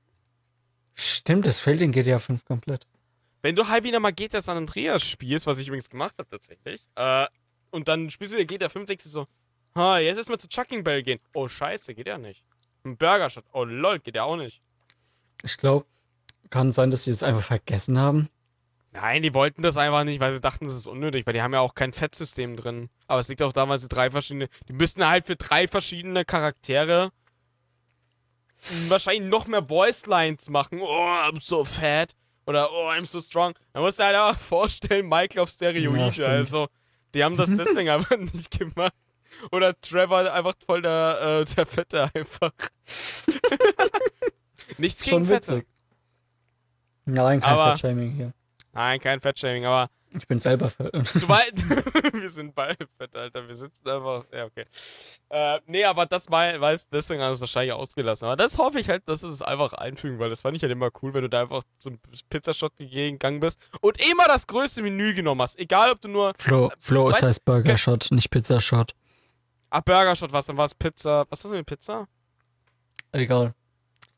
Stimmt, das fehlt in GTA 5 komplett. Wenn du halt wieder mal GTA San Andreas spielst, was ich übrigens gemacht habe tatsächlich, äh, und dann spielst du wieder GTA 5, denkst du so, ha, jetzt ist mal zu Chucking Bell gehen. Oh, scheiße, geht ja nicht. Ein Burger Shot. Oh, lol, geht ja auch nicht. Ich glaube, kann sein, dass sie das einfach vergessen haben. Nein, die wollten das einfach nicht, weil sie dachten, das ist unnötig, weil die haben ja auch kein Fettsystem drin. Aber es liegt auch daran, weil sie drei verschiedene. Die müssten halt für drei verschiedene Charaktere wahrscheinlich noch mehr Voice Lines machen. Oh, I'm so fat. Oder oh, I'm so strong. Musst du halt aber vorstellen, Michael auf Ja, Steroide. stimmt. also, die haben das deswegen einfach nicht gemacht. Oder Trevor einfach voll der, äh, der Fette einfach. Nichts gegen Schon Fette. witzig. Nein, kein Aber- Fettshaming hier. Nein, kein Fettshaming, aber Ich bin selber fett. Du weißt, wir sind beide fett, Alter. Wir sitzen einfach. Ja, okay. Äh, nee, aber das weiß, deswegen haben wir es wahrscheinlich ausgelassen. Aber das hoffe ich halt, dass es einfach einfügen, weil das fand ich halt immer cool, wenn du da einfach zum Pizzashot gegangen bist und immer das größte Menü genommen hast. Egal, ob du nur. Flo, Flo, es Weißt- heißt Burger Shot, nicht Pizza Shot. Ah, Burgershot was, dann war es Pizza. Was du mit Pizza? Egal.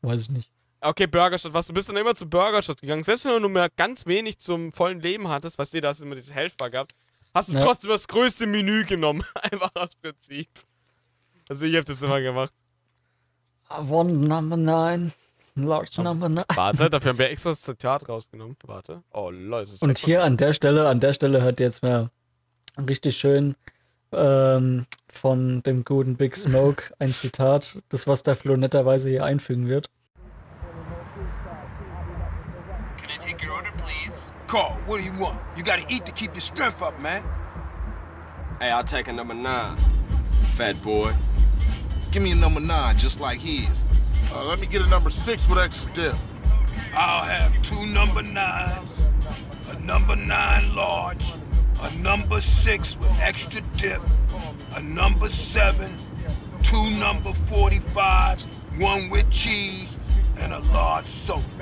Weiß ich nicht. Okay, Burgershot was. Du bist dann immer zu Burgershot gegangen. Selbst wenn du nur mehr ganz wenig zum vollen Leben hattest, weißt du, da hast du immer diese Helfer gehabt, hast du Ja. trotzdem das größte Menü genommen. Einfach aus Prinzip. Also ich hab das immer gemacht. One number nine. Large number nine. Warte, dafür haben wir extra das Zitat rausgenommen. Warte. Oh, Leute. Und hier an der Stelle, an der Stelle hört ihr jetzt mal richtig schön ähm, von dem guten Big Smoke ein Zitat, das was der Flo netterweise hier einfügen wird. Please? Carl, what do you want? You gotta eat to keep your strength up, man. Hey, I'll take a number nine. Fat boy. Give me a number nine, just like his. Uh, let me get a number six with extra dip. I'll have two number nines, a number nine large, a number six with extra dip, a number seven, two number 45s, one with cheese, and a large soda.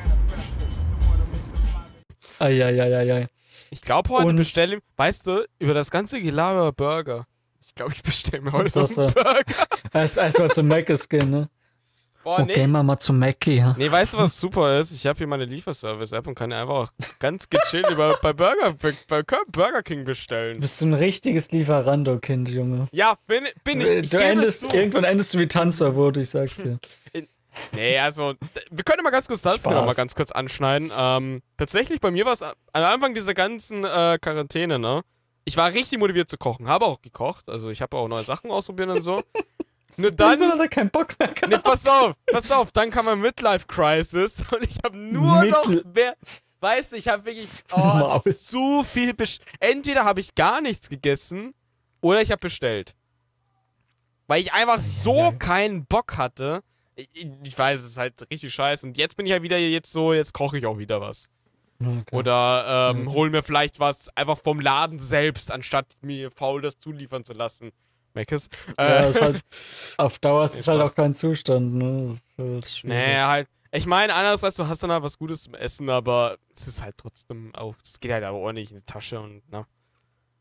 Eieieiei. Ich glaube heute Und- bestelle ich, weißt du, über das ganze Gelaber Burger. Ich glaube, ich bestelle mir heute einen du? Burger. Erst erst mal zum Mac-Skin, ne? Boah, nee. gehen wir mal zu Mackie. Ja. Nee, weißt du, was super ist? Ich habe hier meine Lieferservice-App und kann einfach ganz gechillt über, bei, Burger, bei Burger King bestellen. Bist du ein richtiges Lieferando-Kind, Junge. Ja, bin, bin ich. ich du endest, irgendwann endest du wie Tanzverbot, ich sag's dir. Nee, also, wir können mal ganz kurz das noch mal ganz kurz anschneiden. Ähm, tatsächlich, bei mir war es am Anfang dieser ganzen äh, Quarantäne, ne? Ich war richtig motiviert zu kochen, habe auch gekocht, also ich habe auch neue Sachen ausprobiert und so. Nur Dann dann, hat er keinen Bock mehr gehabt. nee, pass auf, pass auf, dann kam ein Midlife-Crisis und ich habe nur Midl- noch, wer, weißt du, ich habe wirklich oh, so viel bestellt. Entweder habe ich gar nichts gegessen oder ich habe bestellt. Weil ich einfach so keinen Bock hatte. Ich, weiß, es ist halt richtig scheiße. Und jetzt bin ich halt wieder jetzt so, jetzt koche ich auch wieder was. Okay. Oder ähm, hol mir vielleicht was einfach vom Laden selbst, anstatt mir faul das zuliefern zu lassen. Meckes. Ja, Äh, ist halt, auf Dauer ist es halt auch kein Zustand, ne? Halt nee, halt. Ich meine, andererseits, du hast dann halt was Gutes zum Essen, aber es ist halt trotzdem auch, es geht halt aber ordentlich in die Tasche und, na.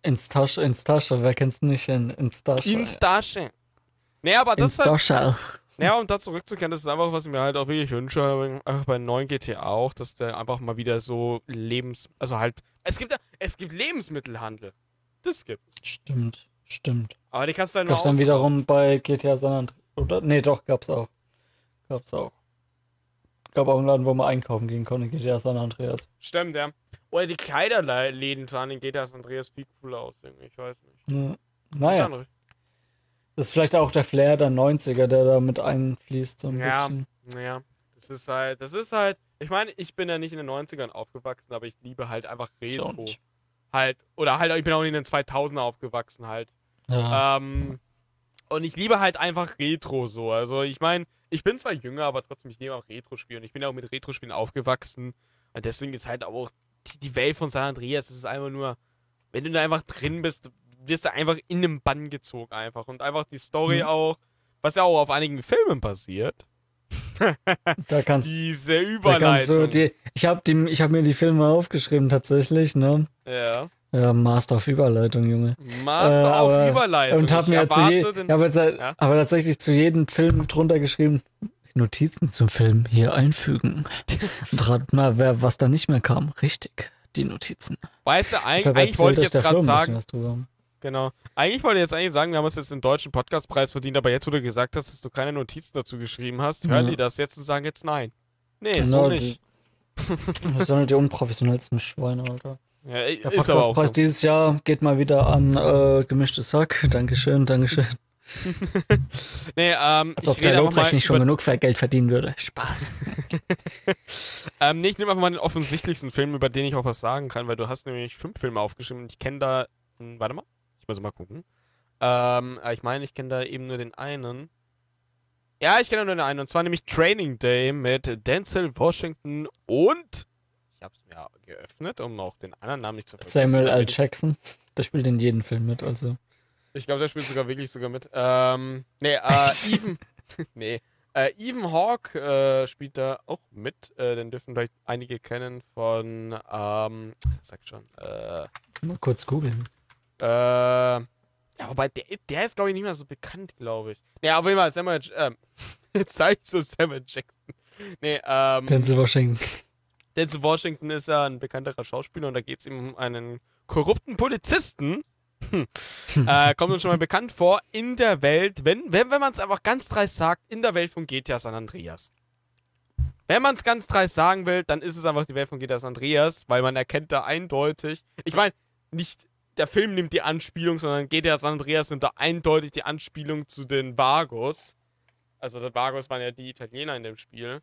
Ins Tasche, ins Tasche, wer kennt's nicht? In, ins Tasche. Ins Tasche. Nee, aber das ins ist halt, Tasche. Ja, um da zurückzukehren, das ist einfach, was ich mir halt auch wirklich wünsche, einfach bei neuen GTA auch, dass der einfach mal wieder so Lebens... Also halt, es gibt es gibt Lebensmittelhandel. Das gibt's. Stimmt, stimmt. Aber die kannst du halt nur Gab's dann wiederum bei GTA San Andreas, oder? Nee, doch, gab's auch. Gab's auch. Gab auch einen Laden, wo man einkaufen gehen konnte, GTA San Andreas. Stimmt, ja. Oder die Kleiderläden sahen in GTA San Andreas viel cooler aus, irgendwie. Ich weiß nicht. Ja. Naja, das ist vielleicht auch der Flair der 90er, der da mit einfließt, so ein Ja. bisschen. Naja, das ist halt, das ist halt, ich meine, ich bin ja nicht in den 90ern aufgewachsen, aber ich liebe halt einfach Retro. nicht. Halt, oder halt, ich bin auch in den 2000er aufgewachsen halt. Ja. Ähm, und ich liebe halt einfach Retro so. Also ich meine, ich bin zwar jünger, aber trotzdem, ich liebe auch Retro-Spiele. Und ich bin auch mit Retro-Spielen aufgewachsen. Und deswegen ist halt auch die, die Welt von San Andreas, das ist einfach nur, wenn du da einfach drin bist, wirst du einfach in den Bann gezogen einfach. Und einfach die Story Mhm. auch, was ja auch auf einigen Filmen passiert. da kannst, Diese da Überleitung. die, ich habe die, ich habe mir die Filme aufgeschrieben tatsächlich, ne? ja. Ja, Master of Überleitung, Junge. Master Äh, auf aber- Überleitung. Und habe Ich mir zu je, den- aber, Ja? aber tatsächlich zu jedem Film drunter geschrieben, Notizen zum Film hier einfügen. Und rat mal, wer, was da nicht mehr kam. Richtig, die Notizen. Weißt du, eigentlich, eigentlich wollte ich jetzt gerade sagen. Genau. Eigentlich wollte ich jetzt eigentlich sagen, wir haben uns jetzt den deutschen Podcastpreis verdient, aber jetzt, wo du gesagt hast, dass du keine Notizen dazu geschrieben hast, hören Ja. die das jetzt und sagen jetzt nein. Nee, Genau, so die- nicht. Das sind halt die unprofessionellsten Schweine, Alter. Ja, Der ist aber auch Podcastpreis so. dieses Jahr geht mal wieder an äh, gemischtes Sack. Dankeschön, Dankeschön. Nee, ähm, Als ob ich der Lobrecht nicht schon genug für Geld verdienen würde. Spaß. ähm, nee, ich nehme einfach mal den offensichtlichsten Film, über den ich auch was sagen kann, weil du hast nämlich fünf Filme aufgeschrieben und ich kenne da, hm, warte mal, ich muss mal gucken. Ähm, äh, ich meine, ich kenne da eben nur den einen. Ja, ich kenne nur den einen, und zwar nämlich Training Day mit Denzel Washington und ich habe es mir geöffnet, um auch den anderen Namen nicht zu vergessen. Samuel L. Jackson. Der spielt in jedem Film mit, also. Ich glaube, der spielt sogar wirklich sogar mit. Ähm, nee, äh, Ethan. nee. Äh, Ethan Hawke äh, spielt da auch mit. Äh, den dürfen vielleicht einige kennen von, ähm, sag schon, äh, Mal kurz googeln. Äh, ja, wobei der, der ist, glaube ich, nicht mehr so bekannt, glaube ich. Nee, auf jeden Fall, Samuel, ähm, jetzt sag ich so Samuel Jackson. Nee, ähm, Denzel Washington. Denzel Washington ist ja ein bekannterer Schauspieler und da geht es ihm um einen korrupten Polizisten. Hm. äh, kommt uns schon mal bekannt vor in der Welt, wenn, wenn, wenn man es einfach ganz dreist sagt, in der Welt von GTA San Andreas. Wenn man es ganz dreist sagen will, dann ist es einfach die Welt von GTA San Andreas, weil man erkennt da eindeutig. Ich meine, nicht der Film nimmt die Anspielung, sondern GTA San Andreas nimmt da eindeutig die Anspielung zu den Vagos. Also, die Vagos waren ja die Italiener in dem Spiel.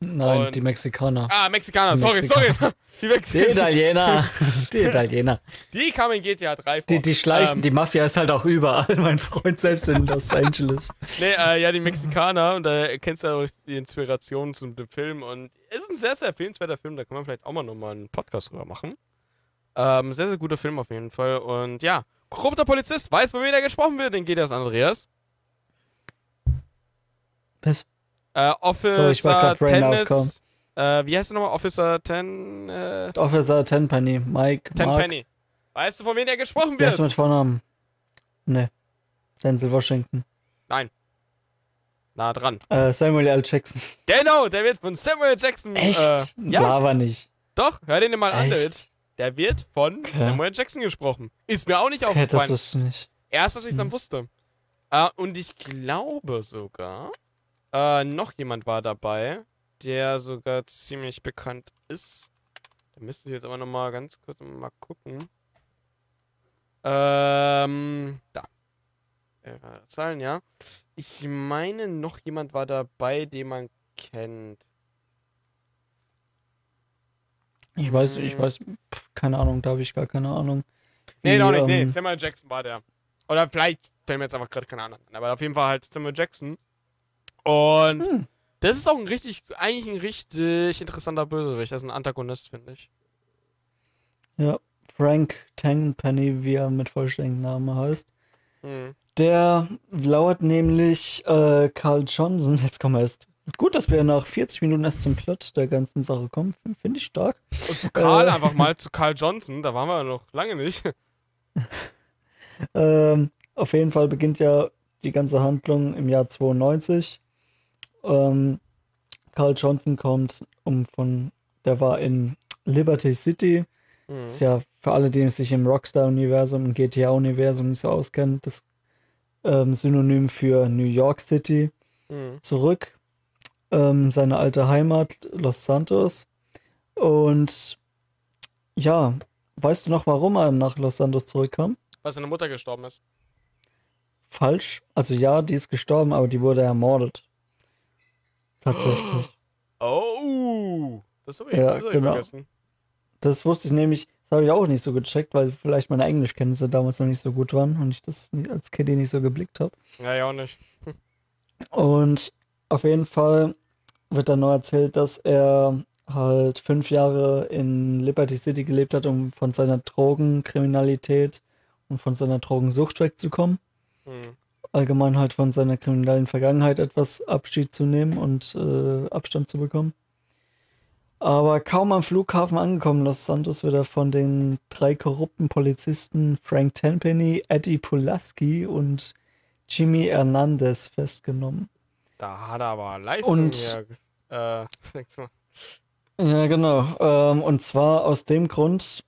Nein, Und- die Mexikaner. Ah, Mexikaner, Die sorry, Mexikaner. sorry. Die, Die Mexikaner. Italiener. Die Italiener. die kamen in GTA 3 vor. Die, die schleichen, Ähm, die Mafia ist halt auch überall, mein Freund, selbst in Los Angeles. Nee, äh, ja, die Mexikaner. Und da erkennst du ja auch die Inspiration zu dem Film. Und es ist ein sehr, sehr empfehlenswerter Film. Da kann man vielleicht auch mal nochmal einen Podcast drüber machen. Ähm, sehr, sehr guter Film auf jeden Fall. Und ja, korrupter Polizist. Weiß, bei wem da gesprochen wird? Den geht das Andreas. Was? Äh, Officer aufgekommen. Tennis. Äh, wie heißt der nochmal? Officer Ten. Äh, Officer Tenpenny, Mike, Ten Mark. Penny. Weißt du, von wem der gesprochen Wer ist wird? mit Vornamen? Ne. Denzel Washington. nah dran. Äh, Samuel L. Jackson. Genau, der wird von Samuel Jackson. Echt? Äh, ja, Lava nicht. doch, hör den dir mal an, Echt? David. Der wird von Okay. Samuel Jackson gesprochen. Ist mir auch nicht Okay, das aufgefallen. ich nicht. Erst, dass ich es dann wusste. Äh, und ich glaube sogar, äh, noch jemand war dabei, der sogar ziemlich bekannt ist. Da müsste ich jetzt aber nochmal ganz kurz mal gucken. Ähm, da. Äh, Zahlen, ja. Ich meine, noch jemand war dabei, den man kennt. Ich weiß, ich Mm. weiß, pff, keine Ahnung, da habe ich gar keine Ahnung. Nee, Wie, noch nicht. Nee, ähm, Samuel Jackson war der. Oder vielleicht fällt mir jetzt einfach gerade keine anderen an. Aber auf jeden Fall halt Samuel Jackson. Und Hm. das ist auch ein richtig, eigentlich ein richtig interessanter Bösewicht. Das ist ein Antagonist, finde ich. Ja, Frank Tenpenny, wie er mit vollständigem Namen heißt. Hm. Der lauert nämlich äh, Carl Johnson. Jetzt kommen wir erst. Gut, dass wir nach 40 Minuten erst zum Plot der ganzen Sache kommen. Finde ich stark. Und zu Karl Äh. einfach mal, zu Carl Johnson, da waren wir noch lange nicht. Ähm, auf jeden Fall beginnt ja die ganze Handlung im Jahr 92. Ähm, Carl Johnson kommt um von, der war in Liberty City. Hm. Ist ja für alle, die sich im Rockstar-Universum, im GTA-Universum nicht so auskennen, das ähm, Synonym für New York City. Hm. Zurück ähm, seine alte Heimat, Los Santos. Und ja, weißt du noch, warum er nach Los Santos zurückkam? Weil seine Mutter gestorben ist. Falsch. Also ja, die ist gestorben, aber die wurde ermordet. Tatsächlich. Oh, das habe ich, Ja, das hab genau. vergessen. Das wusste ich nämlich, das habe ich auch nicht so gecheckt, weil vielleicht meine Englischkenntnisse damals noch nicht so gut waren und ich das als Kiddie nicht so geblickt habe. Ja, ja auch nicht. Und auf jeden Fall wird dann noch erzählt, dass er halt fünf Jahre in Liberty City gelebt hat, um von seiner Drogenkriminalität und von seiner Drogensucht wegzukommen. Hm. allgemein halt von seiner kriminellen Vergangenheit etwas Abschied zu nehmen und äh, Abstand zu bekommen. Aber kaum am Flughafen angekommen, Los Santos wird er von den drei korrupten Polizisten Frank Tenpenny, Eddie Pulaski und Jimmy Hernandez festgenommen. Da hat er aber Leistung Und- hier. Äh. Ja, genau. Ähm, und zwar aus dem Grund,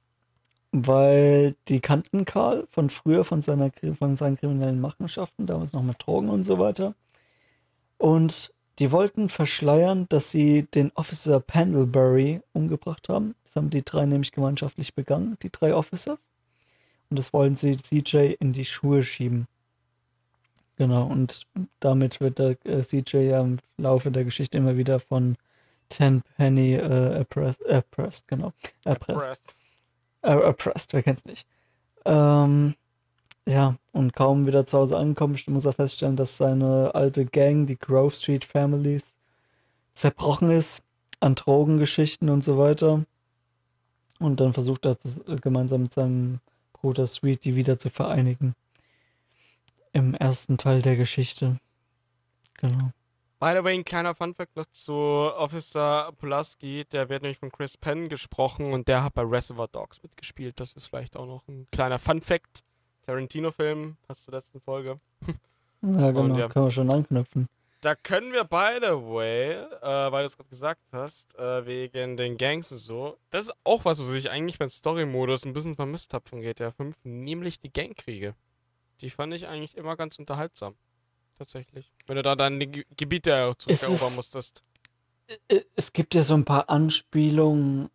weil die kannten Karl von früher, von, seiner, von seinen kriminellen Machenschaften, damals noch mit Drogen und so weiter. Und die wollten verschleiern, dass sie den Officer Pendlebury umgebracht haben. Das haben die drei nämlich gemeinschaftlich begangen, die drei Officers. Und das wollen sie CJ in die Schuhe schieben. Genau, und damit wird der äh, CJ ja im Laufe der Geschichte immer wieder von Tenpenny äh, erpresst, erpresst, genau. Erpresst. Breath. Äh, erpresst, wer kennt's nicht. Ähm, ja, und kaum wieder zu Hause angekommen, muss er feststellen, dass seine alte Gang, die Grove Street Families, zerbrochen ist an Drogengeschichten und so weiter. Und dann versucht er das, äh, gemeinsam mit seinem Bruder Sweet die wieder zu vereinigen. Im ersten Teil der Geschichte. Genau. By the way, ein kleiner Funfact noch zu Officer Pulaski. Der wird nämlich von Chris Penn gesprochen und der hat bei Reservoir Dogs mitgespielt. Das ist vielleicht auch noch ein kleiner Funfact. Tarantino-Film, hast du letzten Folge. Ja, genau. ja. Können wir schon anknüpfen. Da können wir, by the way, äh, weil du es gerade gesagt hast, äh, wegen den Gangs und so, das ist auch was, was ich eigentlich beim Story-Modus ein bisschen vermisst habe von GTA 5, nämlich die Gangkriege. Die fand ich eigentlich immer ganz unterhaltsam. Tatsächlich. Wenn du da dann die Ge Gebiete zurückerobern es- musstest. Äh, Es gibt ja so ein paar Anspielungen,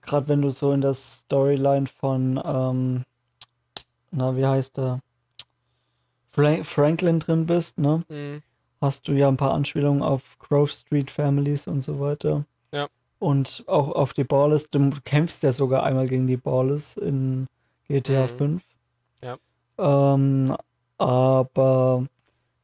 gerade wenn du so in der Storyline von, ähm, na, wie heißt der? Frank Franklin drin bist, ne? Mhm. Hast du ja ein paar Anspielungen auf Grove Street Families und so weiter. Ja. Und auch auf die Ballers. Du kämpfst ja sogar einmal gegen die Ballers in GTA Mhm. 5. Ähm, aber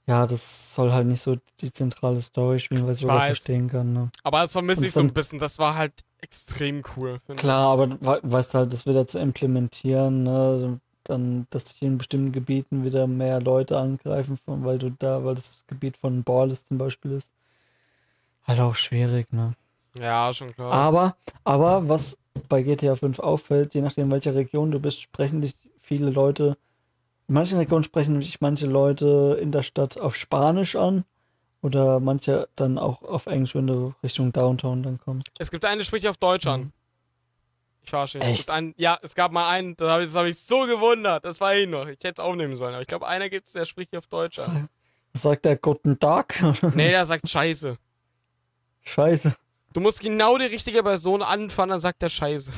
ja, das soll halt nicht so die zentrale Story spielen, was ich, weiß. verstehen kann. Ne? Aber das vermisse ich so ein bisschen. Das war halt extrem cool. finde ich. Klar, aber we- weißt du halt, das wieder zu implementieren, ne? dann, dass sich in bestimmten Gebieten wieder mehr Leute angreifen, von, weil du da, weil das Gebiet von Ballis zum Beispiel ist, halt auch schwierig, ne? Ja, schon klar. Aber, aber was bei GTA 5 auffällt, je nachdem, welcher Region du bist, sprechen dich viele Leute, in manchen Regionen sprechen dich manche Leute in der Stadt auf Spanisch an, Oder manche dann auch auf Englisch, wenn du Richtung Downtown dann kommst. Es gibt einen, der spricht auf Deutsch an. Ich verarsche ihn. Es Echt? gibt einen, ja, es gab mal einen, das habe ich, hab ich so gewundert. Das war ihn noch. Ich hätte es aufnehmen sollen. Aber ich glaube, einer gibt es, der spricht hier auf Deutsch an. Sa- Sagt der Guten Tag? Nee, der sagt Scheiße. Scheiße. Du musst genau die richtige Person anfangen, dann sagt der Scheiße.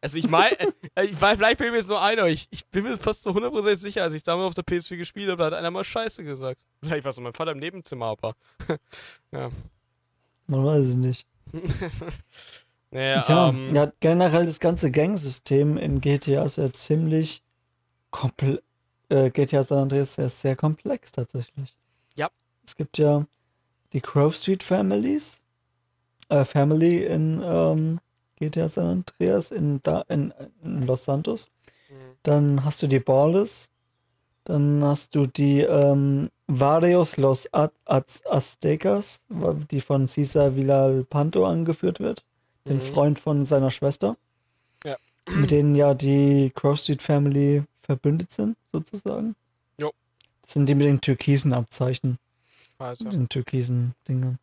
Also ich meine, äh, vielleicht bin ich mir jetzt nur einer, ich, ich bin mir fast zu 100% sicher, als ich damals auf der PS4 gespielt habe, da hat einer mal Scheiße gesagt. Vielleicht war es mein Vater im Nebenzimmer, aber. ja. Man weiß es nicht. Naja, Tja, ähm, ja, generell das ganze Gangsystem in GTA ist ja ziemlich komplex. Äh, GTA San Andreas ist ja sehr komplex tatsächlich. Ja. Es gibt ja die Grove Street Families, äh, Family in ähm, GTA San Andreas in, da, in, in Los Santos. Mhm. Dann hast du die Ballers. Dann hast du die ähm, Varios Los A Az Aztecas, die von Cesar Villalpanto angeführt wird, den Mhm. Freund von seiner Schwester. Ja. Mit denen ja die Cross Street Family verbündet sind, sozusagen. Jo. Das sind die mit den türkisen Abzeichen, ja. mit den türkisen Dingen.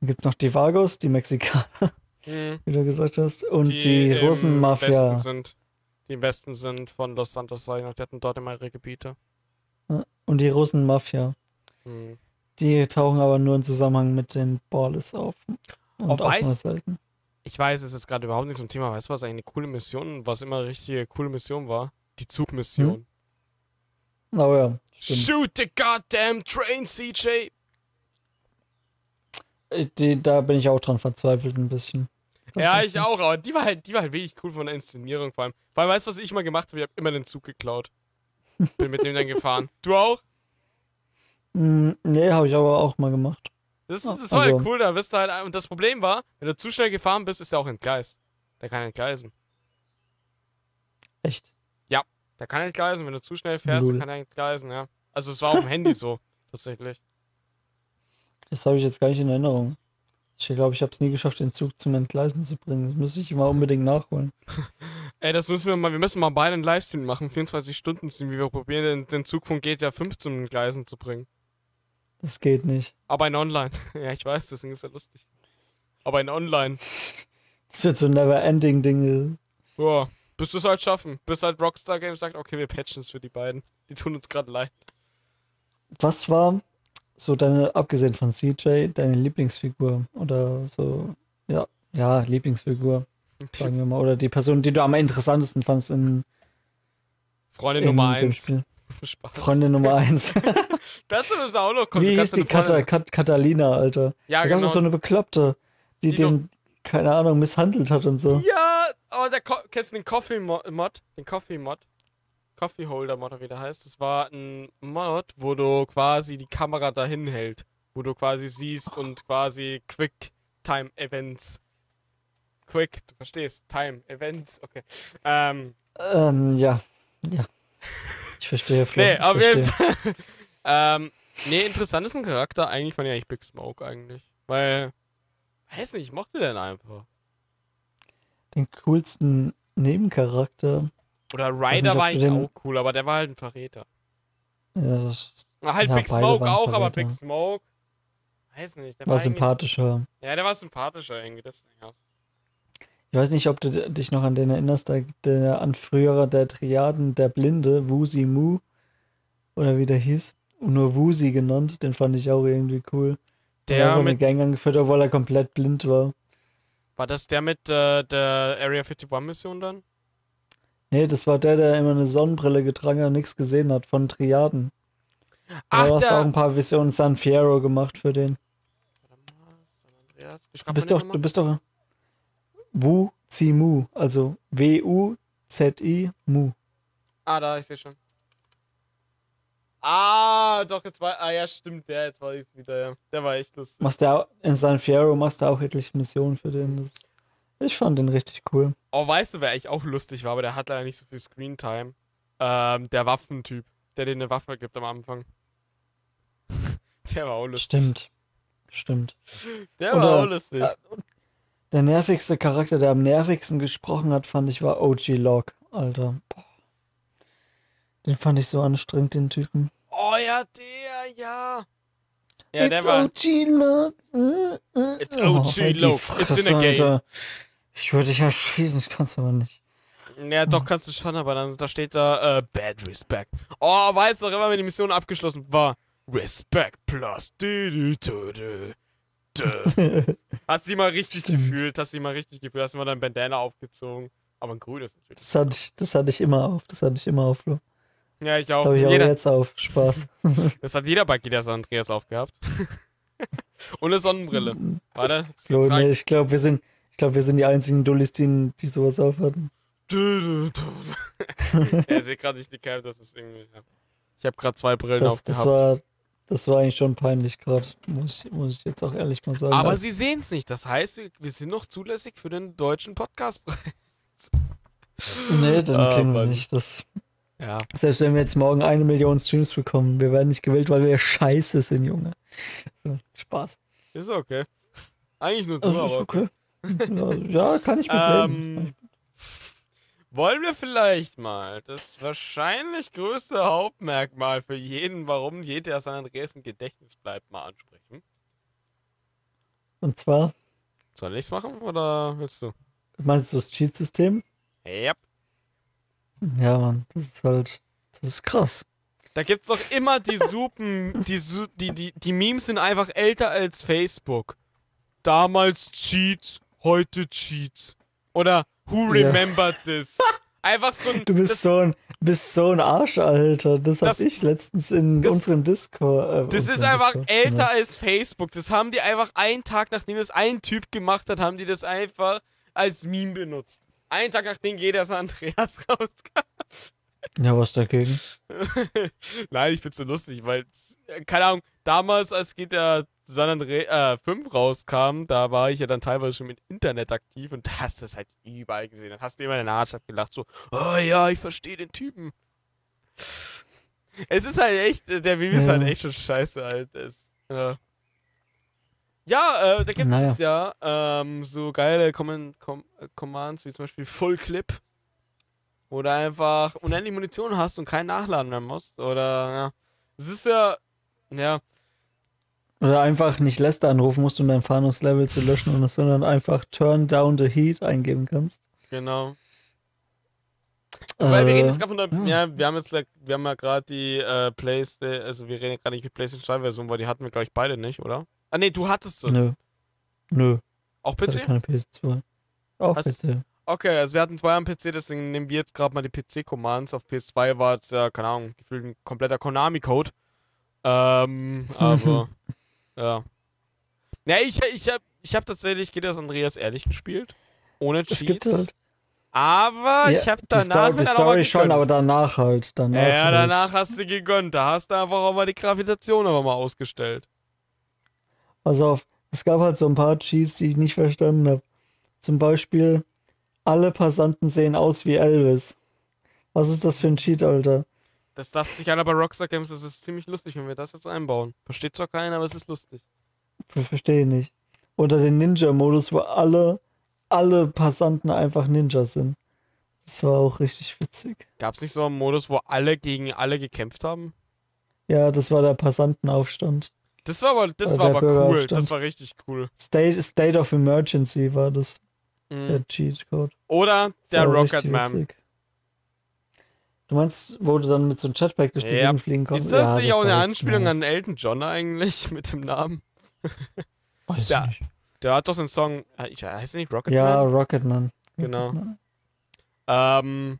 Dann gibt es noch die Vagos, die Mexikaner, Mhm. wie du gesagt hast, und die, im Russenmafia. Westen sind, die im Westen sind von Los Santos, noch, die hatten dort immer ihre Gebiete. Und die Russenmafia. Mhm. Die tauchen aber nur im Zusammenhang mit den Ballers auf. Und auch weiß- selten. Ich weiß, es ist gerade überhaupt nicht zum Thema. Weißt du, was eigentlich eine coole Mission, was immer eine richtige coole Mission war? Die Zugmission. Oh ja, stimmt. Shoot the goddamn train, CJ! Äh, Die, da bin ich auch dran verzweifelt ein bisschen. Ja, ich auch, aber die war halt, die war halt wirklich cool von der Inszenierung vor allem. Vor allem, weißt du, was ich mal gemacht habe? Ich habe immer den Zug geklaut. Bin mit dem dann gefahren. Du auch? Mm, nee, habe ich aber auch mal gemacht. Das, Ja, das war halt also- cool, da bist du halt. Und das Problem war, wenn du zu schnell gefahren bist, ist er auch entgleist. Der kann entgleisen. Echt. Der kann entgleisen, wenn du zu schnell fährst, Lul. dann kann er entgleisen, ja. Also es war auf dem Handy so, tatsächlich. Das habe ich jetzt gar nicht in Erinnerung. Ich glaube, ich habe es nie geschafft, den Zug zum Entgleisen zu bringen. Das müsste ich mal unbedingt nachholen. Ey, das müssen wir mal, wir müssen mal beide einen Livestream machen, 24 Stunden Stream, wie wir probieren, den, den Zug von GTA 5 zum Gleisen zu bringen. Das geht nicht. Aber in Online. ja, ich weiß, deswegen ist er lustig. Aber in Online. Das wird so ein Never-Ending-Ding. Ja, bis du es halt schaffen. Bis halt Rockstar Games sagt, okay, wir patchen es für die beiden. Die tun uns gerade leid. Was war so deine, abgesehen von CJ, deine Lieblingsfigur? Oder so, ja, ja, Lieblingsfigur, sagen wir mal. Oder die Person, die du am interessantesten fandst in, Freundin in Nummer dem 1. Spiel. Spaß. Freundin Nummer 1. Dazu ist auch noch Wie hieß die Kata, Kat, Catalina, Alter? Ja, da gab es genau. so eine Bekloppte, die, Die den, keine Ahnung, misshandelt hat und so. Ja, aber der Ko kennst du den Coffee Mo Mod? Den Coffee Mod? Coffee Holder Mod, oder wie der heißt. Das war ein Mod, wo du quasi die Kamera dahin hält. Wo du quasi siehst und quasi Quick Time Events. Quick, du verstehst. Time Events, okay. Ähm, Ähm, ja, ja. Ich verstehe, Flo. nee, ich auf jeden. Fall. ähm, nee, interessant ist ein Charakter. Eigentlich fand ich eigentlich Big Smoke eigentlich. Weil, weiß nicht, ich mochte den einfach. Den coolsten Nebencharakter. Oder Ryder war eigentlich den- auch cool, aber der war halt ein Verräter. Ja, das Halt Ja, Big Smoke auch, aber. Big Smoke. Weiß nicht. Der war war, sympathischer. Ja, der war sympathischer irgendwie. Deswegen auch. Ich weiß nicht, ob du dich noch an den erinnerst, der, der Anführer der Triaden, der Blinde, Wusi Mu, oder wie der hieß. Nur Wusi genannt, den fand ich auch irgendwie cool. Der eine mit, Gang angeführt, obwohl er komplett blind war. war das der mit äh, der Area 51 Mission dann? Nee, das war der, der immer eine Sonnenbrille getragen hat und nichts gesehen hat, von Triaden. Ach, du hast der. auch ein paar Visionen San Fierro gemacht für den. Du bist doch, du bist doch Wu Zi Mu, also W-U-Z-I Mu. Ah, da, ich sehe schon. Ah, doch, jetzt war. Ah, ja, stimmt, der, jetzt war ich wieder, ja. Der war echt lustig. Machst du auch, in San Fierro machst du auch etliche Missionen für den. Das, ich fand den richtig cool. Oh, weißt du, wer eigentlich auch lustig war, aber der hat leider nicht so viel Screentime? Ähm, der Waffentyp, der dir eine Waffe gibt am Anfang. der war auch lustig. Stimmt. Stimmt. Der Oder- war auch lustig. äh, Der nervigste Charakter, der am nervigsten gesprochen hat, fand ich, war OG Log, Alter. Boah. Den fand ich so anstrengend, den Typen. Oh ja, der, ja. Ja, der war. OG. Äh, äh. It's Oh, OG halt die Loke. It's in a game. Alter. Ich würde dich erschießen, ich kann's aber nicht. Ja, doch, kannst du schon, aber dann da steht da äh, Bad Respect. Oh, weißt du noch immer, wenn die Mission abgeschlossen war? Respect plus. Du, du, du, du, du. Hast du die mal richtig Stimmt. gefühlt? Hast du die mal richtig gefühlt? Hast du mal dein Bandana aufgezogen? Aber ein grünes natürlich. Das hatte ich, das hatte ich immer auf. Das hatte ich immer auf, Flo. Ja, ich Das auch. habe ich auch Jeder, jetzt auf. Spaß. das hat jeder bei San Andreas aufgehabt. Und eine Sonnenbrille. Warte. das Flo, trage- nee, ich glaube, wir sind, ich glaube, wir sind die einzigen Dullis, die, die sowas aufhatten. Ich sehe gerade nicht die Cam, das ist irgendwie. Ich habe gerade zwei Brillen Das, das aufgehabt. war, das war eigentlich schon peinlich gerade. Muss, ich- muss ich jetzt auch ehrlich mal sagen. Aber sie sehen es nicht. Das heißt, wir, sind noch zulässig für den deutschen Podcastpreis. nee, dann Ah, kriegen wir nicht. Das, Ja. selbst wenn wir jetzt morgen eine Million Streams bekommen, wir werden nicht gewählt, weil wir scheiße sind, Junge. So, Spaß. Ist okay. Eigentlich nur du, ist aber. okay. Ja, ja, kann ich mitleben. Ähm, wollen wir vielleicht mal das wahrscheinlich größte Hauptmerkmal für jeden, warum GTA San Andreas im Gedächtnis bleibt, mal ansprechen? Und zwar, Soll ich's machen oder willst du? meinst du das Cheat-System? Yep. Ja, Mann, das ist halt, das ist krass. Da gibt's doch immer die Supen, die, die, die, die Memes sind einfach älter als Facebook. Damals Cheats, heute Cheats. Oder Who Ja. remembered this? Einfach so ein. Du bist das, so ein, bist so ein Arsch, Alter. Das, Das- hab ich letztens in das- unserem Discord. Äh, das ist einfach Discord, älter genau. als Facebook. Das haben die einfach einen Tag, nachdem das ein Typ gemacht hat, haben die das einfach als Meme benutzt. Einen Tag nachdem jeder Andreas rauskam. Ja, was dagegen? Nein, ich find's so lustig, weil, äh, keine Ahnung, damals, als GTA San Andreas äh, 5 rauskam, da war ich ja dann teilweise schon mit Internet aktiv und da hast du das halt überall gesehen. Dann hast du immer in der Nahstadt gelacht, so, oh ja, ich verstehe den Typen. Es ist halt echt, äh, der Meme ist Ja. halt echt schon scheiße halt. Es, ja. Ja, äh, da gibt Naja. es ja ähm, so geile Com äh, Commands wie zum Beispiel Full Clip, wo du einfach unendlich Munition hast und keinen nachladen mehr musst. Oder ja. Es ist ja. Ja, Oder einfach nicht Lester anrufen musst, um dein Fahnus-Level zu löschen, und- sondern einfach Turn down the heat eingeben kannst. genau. Weil wir reden Äh, jetzt gerade von der. Ja. wir haben jetzt wir haben ja gerade die äh, Playstation, also wir reden gerade nicht mit PlayStation 2 Version, weil die hatten wir, glaube ich, beide nicht, oder? Ah nee, du hattest sie. Nö. Nö. Auch Ich PC? keine PS2. Auch Hast- PC. Okay, also wir hatten zwei am PC, deswegen nehmen wir jetzt gerade mal die PC-Commands. Auf PS2 war es ja, keine Ahnung, gefühlt ein kompletter Konami-Code. Ähm, aber, ja. Ja, ich, ich habe ich hab tatsächlich GTA San Andreas ehrlich gespielt. Ohne Es gibt Cheats. halt. Aber ich habe die, danach Sto die dann auch mal Story schon, aber danach halt. Danach Ja, ja, halt. danach hast du gegönnt. Da hast du einfach auch mal die Gravitation aber mal ausgestellt. Pass auf, es gab halt so ein paar Cheats, die ich nicht verstanden habe. Zum Beispiel, alle Passanten sehen aus wie Elvis. Was ist das für ein Cheat, Alter? Das dachte sich einer bei Rockstar Games, das ist ziemlich lustig, wenn wir das jetzt einbauen. Versteht zwar keiner, aber es ist lustig. Ver- Verstehe ich nicht. Oder den Ninja-Modus, wo alle, alle Passanten einfach Ninjas sind. Das war auch richtig witzig. Gab es nicht so einen Modus, wo alle gegen alle gekämpft haben? Ja, das war der Passantenaufstand. Das war aber, das war aber cool. Das war richtig cool. State, State of Emergency war das. Der Cheat-Code. Oder Das der Rocketman. witzig. Du meinst, wo du dann mit so einem Jetpack durch die Ja. Gegend fliegen konntest? Ist das ja, nicht auch eine Anspielung nice. an Elton John eigentlich mit dem Namen? Weiß Ja. ich nicht. Der hat doch den Song, äh, ich heißt der nicht Rocketman? Ja, Rocketman. Genau. Rocketman. Ähm,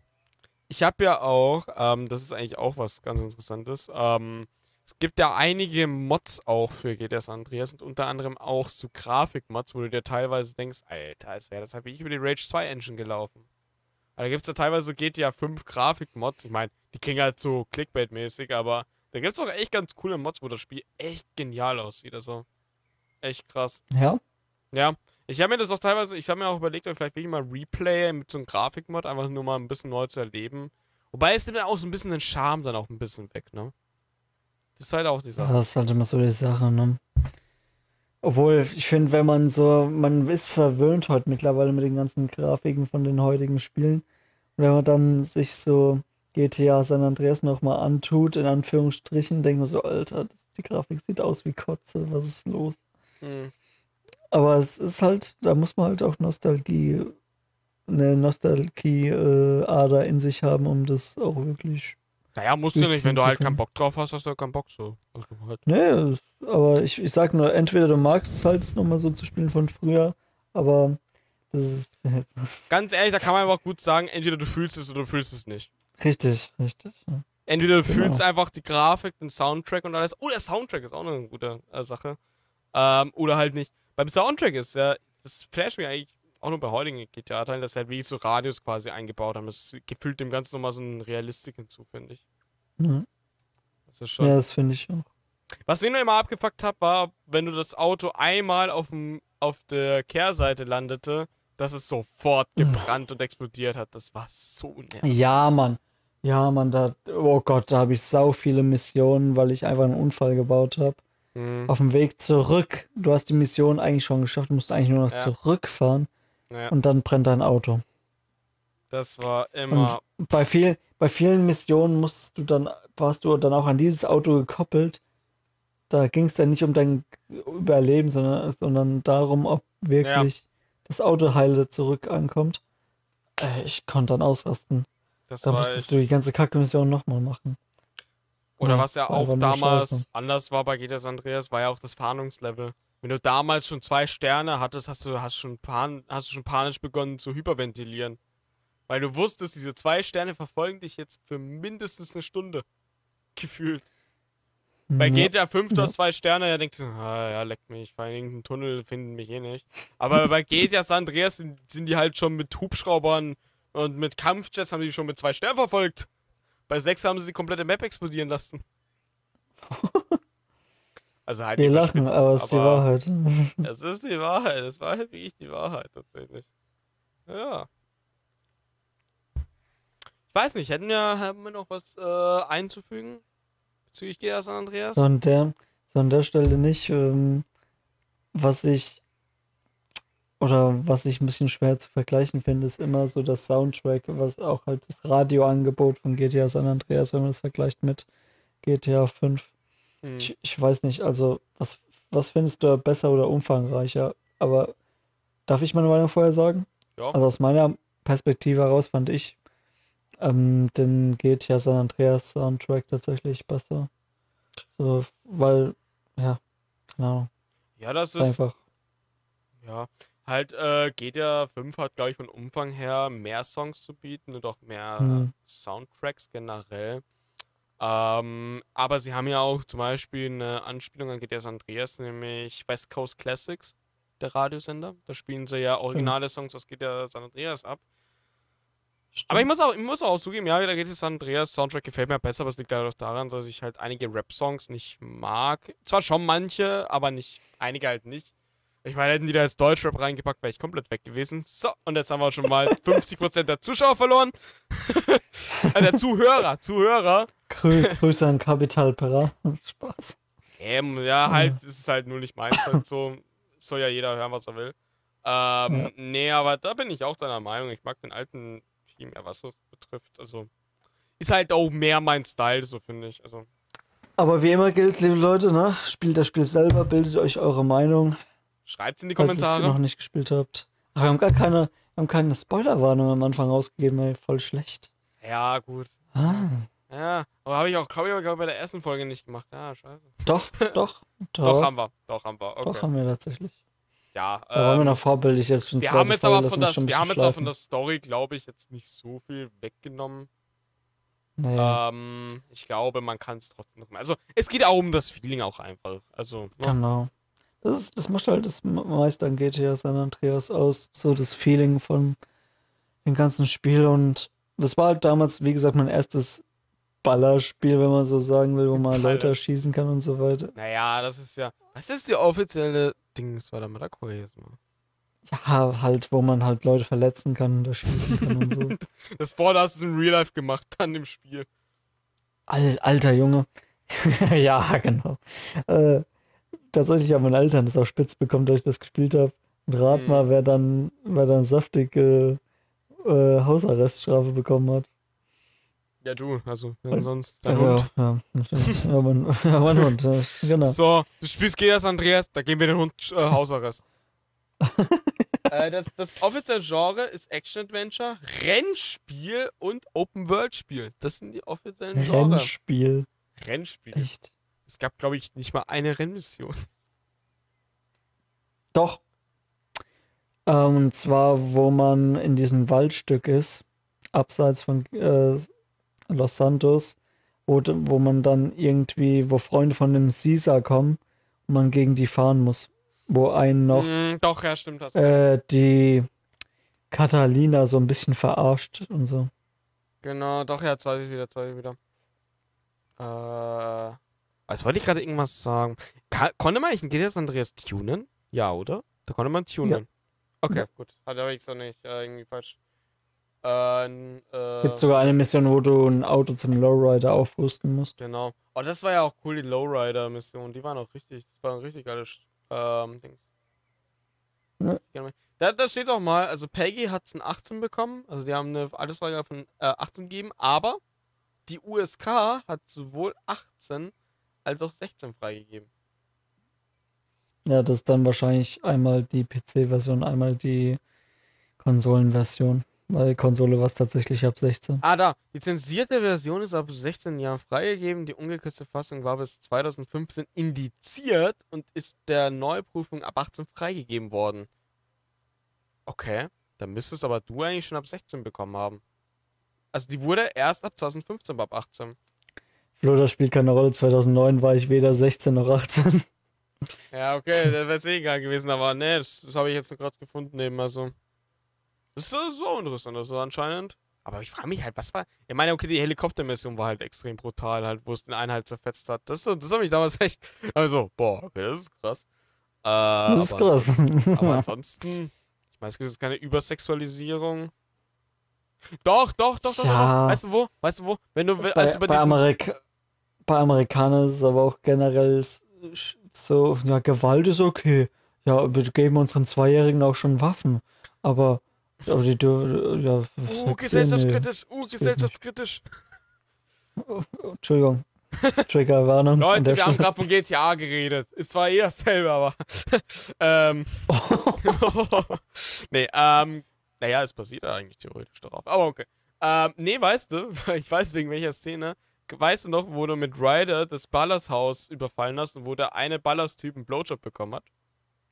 ich habe ja auch, ähm, das ist eigentlich auch was ganz Interessantes. Ähm, es gibt ja einige Mods auch für GTA San Andreas und unter anderem auch so Grafikmods, wo du dir teilweise denkst, Alter, es wäre das wie ich über die Rage 2 Engine gelaufen. Aber da gibt es ja teilweise so GTA 5 Grafikmods. Ich meine, die klingen halt so Clickbait-mäßig, aber da gibt es auch echt ganz coole Mods, wo das Spiel echt genial aussieht. Also, echt krass. Ja, Ja, ich habe mir das auch teilweise, ich habe mir auch überlegt, vielleicht will ich mal Replay mit so einem Grafikmod, einfach nur mal ein bisschen neu zu erleben. Wobei es nimmt ja auch so ein bisschen den Charme dann auch ein bisschen weg, ne? Das ist halt auch die Sache. das ist halt immer so die Sache, ne? Obwohl, ich finde, wenn man so, man ist verwöhnt heute mittlerweile mit den ganzen Grafiken von den heutigen Spielen. Und wenn man dann sich so GTA San Andreas nochmal antut, in Anführungsstrichen, denke mir so, Alter, das, die Grafik sieht aus wie Kotze, was ist los? Hm. Aber es ist halt, da muss man halt auch Nostalgie, eine Nostalgie-Ader in sich haben, um das auch wirklich. Naja, musst du nicht. Wenn du halt können. keinen Bock drauf hast, hast du halt keinen Bock so. Also halt. Nee, aber ich, ich sag nur, entweder du magst es halt, es nochmal so zu spielen von früher, aber das ist Ganz ehrlich, da kann man einfach gut sagen, entweder du fühlst es oder du fühlst es nicht. richtig, richtig. ja. Entweder du Genau. fühlst einfach die Grafik, den Soundtrack und alles. Oh, der Soundtrack ist auch eine gute äh, Sache. Ähm, oder halt nicht. Beim Soundtrack ist ja, das flasht mich eigentlich auch nur bei heutigen GTA-Teilen, dass sie halt wirklich so Radios quasi eingebaut haben. Das gefüllt dem Ganzen nochmal so eine Realistik hinzu, finde ich. Ja, Das ist schon. ja das finde ich auch. Was mir nur immer abgefuckt hat, war, wenn du das Auto einmal auf, dem, auf der Kehrseite landete, dass es sofort gebrannt und explodiert hat. Das war so nervig. Ja, Mann. Ja, Mann, da, oh Gott, da habe ich sau viele Missionen, weil ich einfach einen Unfall gebaut habe. Mhm. Auf dem Weg zurück, du hast die Mission eigentlich schon geschafft, du musst eigentlich nur noch Ja. zurückfahren Ja, und dann brennt dein Auto. das war immer. Und bei, viel, bei vielen Missionen musst du dann, warst du dann auch an dieses Auto gekoppelt. Da ging es dann nicht um dein Überleben, sondern, sondern darum, ob wirklich das Auto heile zurück ankommt. Äh, ich konnte dann ausrasten. Das Da musstest echt, du die ganze Kacke-Mission nochmal machen. oder Ja, was ja auch damals anders war bei GTA Andreas, war ja auch das Fahndungslevel. Wenn du damals schon zwei Sterne hattest, hast du, hast schon, pan, hast du schon panisch begonnen zu hyperventilieren. Weil du wusstest, diese zwei Sterne verfolgen dich jetzt für mindestens eine Stunde. Gefühlt. Bei Ja. GTA 5, du hast zwei Sterne, ja denkst du, ah, ja, leckt mich, in irgendeinen Tunnel, finden mich eh nicht. Aber bei GTA San Andreas sind, sind die halt schon mit Hubschraubern und mit Kampfjets haben die schon mit zwei Sternen verfolgt. Bei 6 haben sie die komplette Map explodieren lassen. Also halt Wir lachen, aber es ist die Wahrheit. Es ist die Wahrheit, es war halt wirklich die Wahrheit tatsächlich. Ja. Ich weiß nicht, hätten wir, haben wir noch was äh, einzufügen bezüglich GTA San Andreas? So an der, so an der Stelle nicht. Ähm, was ich oder was ich ein bisschen schwer zu vergleichen finde, ist immer so das Soundtrack, was auch halt das Radioangebot von GTA San Andreas, wenn man das vergleicht mit GTA 5. Hm. Ich, ich weiß nicht, also was, was findest du besser oder umfangreicher? Aber darf ich meine Meinung vorher sagen? Ja. Also aus meiner Perspektive heraus fand ich ähm, den GTA San Andreas Soundtrack tatsächlich besser. So, weil, ja, keine Ahnung, ja, das ist einfach. ja, halt, äh, GTA 5 hat, glaube ich, von Umfang her mehr Songs zu bieten und auch mehr Hm. Soundtracks generell. Ähm, aber sie haben ja auch zum Beispiel eine Anspielung an GTA San Andreas, nämlich West Coast Classics, der Radiosender. Da spielen sie ja originale Songs aus GTA San Andreas ab. Aber ich muss auch, ich muss auch zugeben, ja, der GTA San Andreas Soundtrack gefällt mir besser, aber es liegt halt auch daran, dass ich halt einige Rap-Songs nicht mag. Zwar schon manche, aber nicht, einige halt nicht. Ich meine, hätten die da jetzt Deutschrap reingepackt, wäre ich komplett weg gewesen. So, und jetzt haben wir schon mal 50% der Zuschauer verloren. äh, der Zuhörer, Zuhörer. Grü Grüße an Capital Pera. Spaß. Ähm, ja, halt, es ist halt nur nicht meins. Halt so soll ja jeder hören, was er will. Ähm, Ja. nee, aber da bin ich auch deiner Meinung. Ich mag den alten viel mehr, was das betrifft. Also, ist halt auch mehr mein Style, so finde ich. Also, Aber wie immer gilt, liebe Leute, ne? Spielt das Spiel selber, bildet euch eure Meinung, schreibt's in die falls ihr es noch Kommentare. nicht gespielt habt. Ach, wir haben gar keine, wir haben keine Spoilerwarnung am Anfang rausgegeben, ey. Voll schlecht. Ja, gut. Ah, Ja, aber habe ich auch, glaube ich, aber bei der ersten Folge nicht gemacht. Ja, scheiße. doch, doch. Doch, haben wir. Doch, haben wir. Okay. Doch, haben wir tatsächlich. ja, Da waren wir ähm, noch vorbildlich jetzt schon wir haben jetzt Folge, aber von das, wir haben jetzt auch von der Story, glaube ich, jetzt nicht so viel weggenommen. Nee. Ähm, ich glaube, man kann es trotzdem noch mal. Also, es geht auch um das Feeling auch einfach. Also, ne? Genau. Das, ist, das macht halt das meiste an GTA San Andreas aus, so das Feeling von dem ganzen Spiel und das war halt damals, wie gesagt, mein erstes Ballerspiel, wenn man so sagen will, wo man Leute erschießen kann und so weiter. naja, das ist ja. Was ist die offizielle Ding? Das war da mal da jetzt mal. Ja, halt, wo man halt Leute verletzen kann und erschießen kann und so. Das vorne hast du es im Real Life gemacht, dann im Spiel. Al alter Junge. ja, genau. Äh, tatsächlich haben meine Eltern das auch spitz bekommen, dass ich das gespielt habe. Und rat Mhm. mal, wer dann, wer dann saftige äh, Hausarreststrafe bekommen hat. Ja, du, also, wenn sonst Ja, dein Hund. ja, ja, mein, ja, mein Hund, ja, genau. So, du spielst Geas Andreas, da geben wir den Hund äh, Hausarrest. äh, das, das offizielle Genre ist Action-Adventure, Rennspiel und Open-World-Spiel. Das sind die offiziellen Genre. Rennspiel. Rennspiel. Echt. Es gab, glaube ich, nicht mal eine Rennmission. Doch. Ähm, und zwar, wo man in diesem Waldstück ist, abseits von äh, Los Santos, wo, wo man dann irgendwie, wo Freunde von dem Caesar kommen und man gegen die fahren muss. Wo einen noch Mm, doch, ja, stimmt. Hast äh, die Catalina so ein bisschen verarscht und so. Genau, doch, ja, jetzt weiß ich wieder, jetzt weiß ich wieder. Äh, was wollte ich gerade irgendwas sagen? Ka konnte man eigentlich ein GTS Andreas tunen? Ja, oder? Da konnte man tunen. Okay, gut. Hat aber ich so nicht äh, irgendwie falsch. Äh, n- äh, Gibt sogar eine Mission, wo du ein Auto zum Lowrider aufrüsten musst. Genau. Oh, das war ja auch cool, die Lowrider-Mission. Die waren auch richtig, das war ein richtig geiles ähm, Dings. Ja. Da, da steht auch mal, also Peggy hat es ein 18 bekommen, also die haben eine Altersfreigabe von äh, 18 gegeben, aber die USK hat sowohl 18 als auch 16 freigegeben. Ja, das ist dann wahrscheinlich einmal die PC-Version, einmal die Konsolenversion. Weil Konsole war es tatsächlich ab 16. Ah, da. Die zensierte Version ist ab 16 Jahren freigegeben. Die ungekürzte Fassung war bis 2015 indiziert und ist der Neuprüfung ab 18 freigegeben worden. Okay. Dann müsstest aber du eigentlich schon ab 16 bekommen haben. Also die wurde erst ab 2015 ab 18. Das spielt keine Rolle. 2009 war ich weder 16 noch 18. Ja, okay, das wäre es eh egal gewesen, aber ne, das, das habe ich jetzt gerade gefunden eben, also. Das ist so, so interessant, also anscheinend. Aber ich frage mich halt, was war. Ich meine, okay, die Helikoptermission war halt extrem brutal, halt, wo es den einen halt zerfetzt hat. Das, das hat mich damals echt. Also, boah, okay, das ist krass. Äh, Das ist aber krass. Ansonsten, aber ansonsten, ich meine, es gibt keine Übersexualisierung. Doch, doch, doch, doch, Ja. doch. Weißt du wo? Weißt du wo? Wenn du, will- bei, also bei bei, diesem, Amerik bei Amerikanern ist es aber auch generell so, ja, Gewalt ist okay. Ja, wir geben unseren Zweijährigen auch schon Waffen. Aber, aber die dürfen, ja, Uh, nee. gesellschaftskritisch, uh, gesellschaftskritisch. Entschuldigung. Triggerwarnung. Leute, wir haben gerade von GTA geredet. Ist zwar eher dasselbe, aber. ähm. nee, ähm. Naja, es basiert ja eigentlich theoretisch darauf. Aber okay. Ähm, nee, weißt du, ich weiß wegen welcher Szene. Weißt du noch, wo du mit Ryder das Ballershaus überfallen hast und wo der eine Ballerstyp einen Blowjob bekommen hat?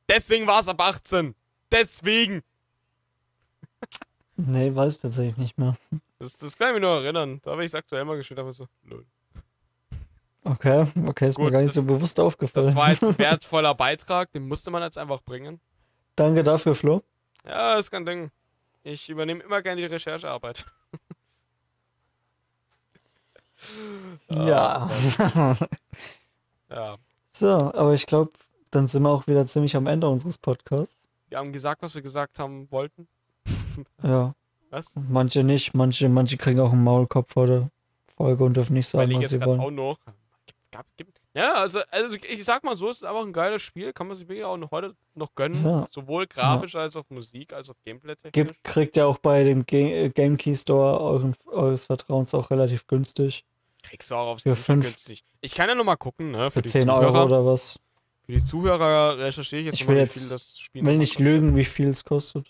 Deswegen war es ab 18. Deswegen. Nee, weiß ich tatsächlich nicht mehr. Das, das kann ich mich nur erinnern. Da habe ich es aktuell mal gespielt, aber so, lol. Okay, okay, ist mir Gut, gar nicht das- so bewusst aufgefallen. Das war jetzt ein wertvoller Beitrag, den musste man jetzt einfach bringen. Danke dafür, Flo. Ja, ist kein Ding. Ich übernehme immer gerne die Recherchearbeit. Ja. Ja. so, aber ich glaube, dann sind wir auch wieder ziemlich am Ende unseres Podcasts. Wir haben gesagt, was wir gesagt haben wollten. Ja. Was? Manche nicht, manche, manche kriegen auch einen Maulkopf vor der Folge und dürfen nicht sagen, was sie wollen. auch noch. Gab, gibt, ja, also, also ich sag mal so, es ist einfach ein geiles Spiel. Kann man sich wirklich auch noch heute noch gönnen. Ja. Sowohl grafisch als auch Musik, als auch Gameplay-technisch. Gibt, kriegt ihr auch bei dem äh, Game Key Store euren, eures Vertrauens auch relativ günstig. Kriegst du auch aufs Steam fünf- günstig. Ich kann ja noch mal gucken, ne? Für, Für die 10 Zuhörer. Euro oder was. Für die Zuhörer recherchiere ich jetzt Ich mal, will wie jetzt- viel das Spiel Will nicht lügen, wie viel es kostet.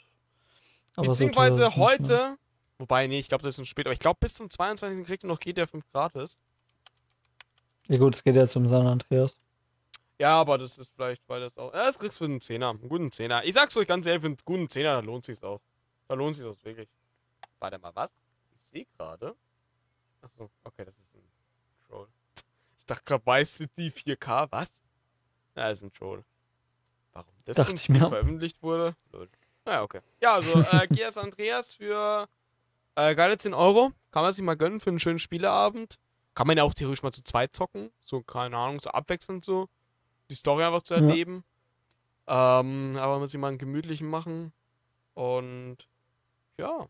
Aber so Beziehungsweise nicht mehr. heute, wobei, nee, ich glaube, das ist ein spät, aber ich glaube, bis zum 22. kriegt ihr noch GTA 5 gratis. Ja gut, es geht jetzt um San Andreas. Ja, aber das ist vielleicht, weil das auch. Ja, das kriegst du für einen Zehner, einen guten Zehner. Ich sag's euch ganz ehrlich, für einen guten Zehner, da lohnt sich's auch. Da lohnt sich's auch wirklich. Warte mal, was? Ich sehe gerade. Achso, okay, das ist ein Troll. Ich dachte gerade, du die 4K? Was? Ja, ist ein Troll. Warum das Dachte ich mir. Veröffentlicht wurde? Lol. Naja, okay. Ja, also, äh, Gears Andreas für äh, geile 10 Euro. Kann man sich mal gönnen für einen schönen Spieleabend. Kann man ja auch theoretisch mal zu zweit zocken. So, keine Ahnung, so abwechselnd so. Die Story einfach zu Ja. erleben. Ähm, aber man sich mal einen gemütlichen machen. Und ja.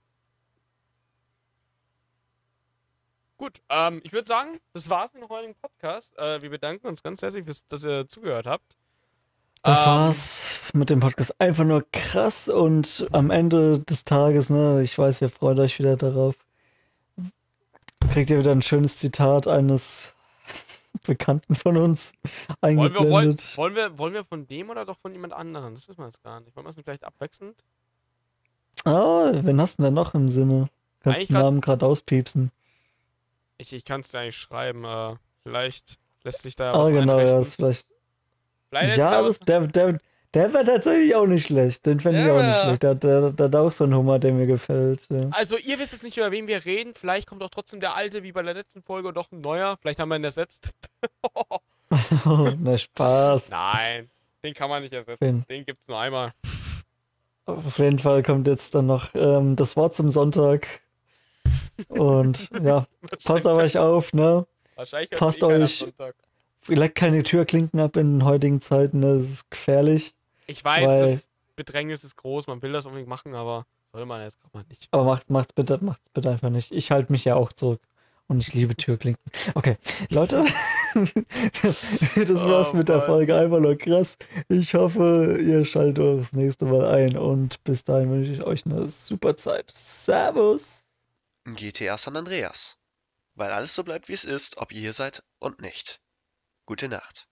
Gut, ähm, ich würde sagen, das war's mit dem heutigen Podcast. Äh, wir bedanken uns ganz herzlich, fürs, dass ihr zugehört habt. Das Ähm, war's mit dem Podcast. Einfach nur krass und am Ende des Tages, ne, ich weiß, ihr freut euch wieder darauf. Kriegt ihr wieder ein schönes Zitat eines Bekannten von uns Wollen wir, wollen, eingeblendet. wollen, wir, wollen wir von dem oder doch von jemand anderem? Das wissen wir jetzt gar nicht. Wollen wir es nicht vielleicht abwechselnd? Ah, wen hast du denn noch im Sinne? Kannst Eigentlich den Namen gerade auspiepsen. Ich, ich kann es dir eigentlich schreiben. Äh, vielleicht lässt sich da Ah, was genau, ja, einrichten. ist vielleicht. Vielleicht Ja, da das, der, der, der wäre tatsächlich auch nicht schlecht. Den fände ich Der auch nicht schlecht. Der, der, der hat auch so einen Humor, der mir gefällt. Ja. Also, ihr wisst jetzt nicht, über wen wir reden. Vielleicht kommt auch trotzdem der alte, wie bei der letzten Folge, doch ein neuer. Vielleicht haben wir ihn ersetzt. Na, Spaß. Nein, den kann man nicht ersetzen. Wen? Den gibt's nur einmal. Auf jeden Fall kommt jetzt dann noch ähm, das Wort zum Sonntag. Und ja, passt auf euch auf, ne? Wahrscheinlich passt eh euch- Sonntag. Leckt keine Türklinken ab in den heutigen Zeiten, ne? das ist gefährlich. Ich weiß, Weil- das Bedrängnis ist groß, man will das unbedingt machen, aber soll man jetzt gerade mal nicht. Aber macht, macht's bitte, macht's bitte einfach nicht. Ich halte mich ja auch zurück. Und ich liebe Türklinken. Okay, Leute, das war's Oh mit der. Folge. Einfach nur krass. Ich hoffe, ihr schaltet auch das nächste Mal ein. Und bis dahin wünsche ich euch eine super Zeit. Servus. GTA San Andreas. Weil alles so bleibt, wie es ist, ob ihr hier seid und nicht. Gute Nacht.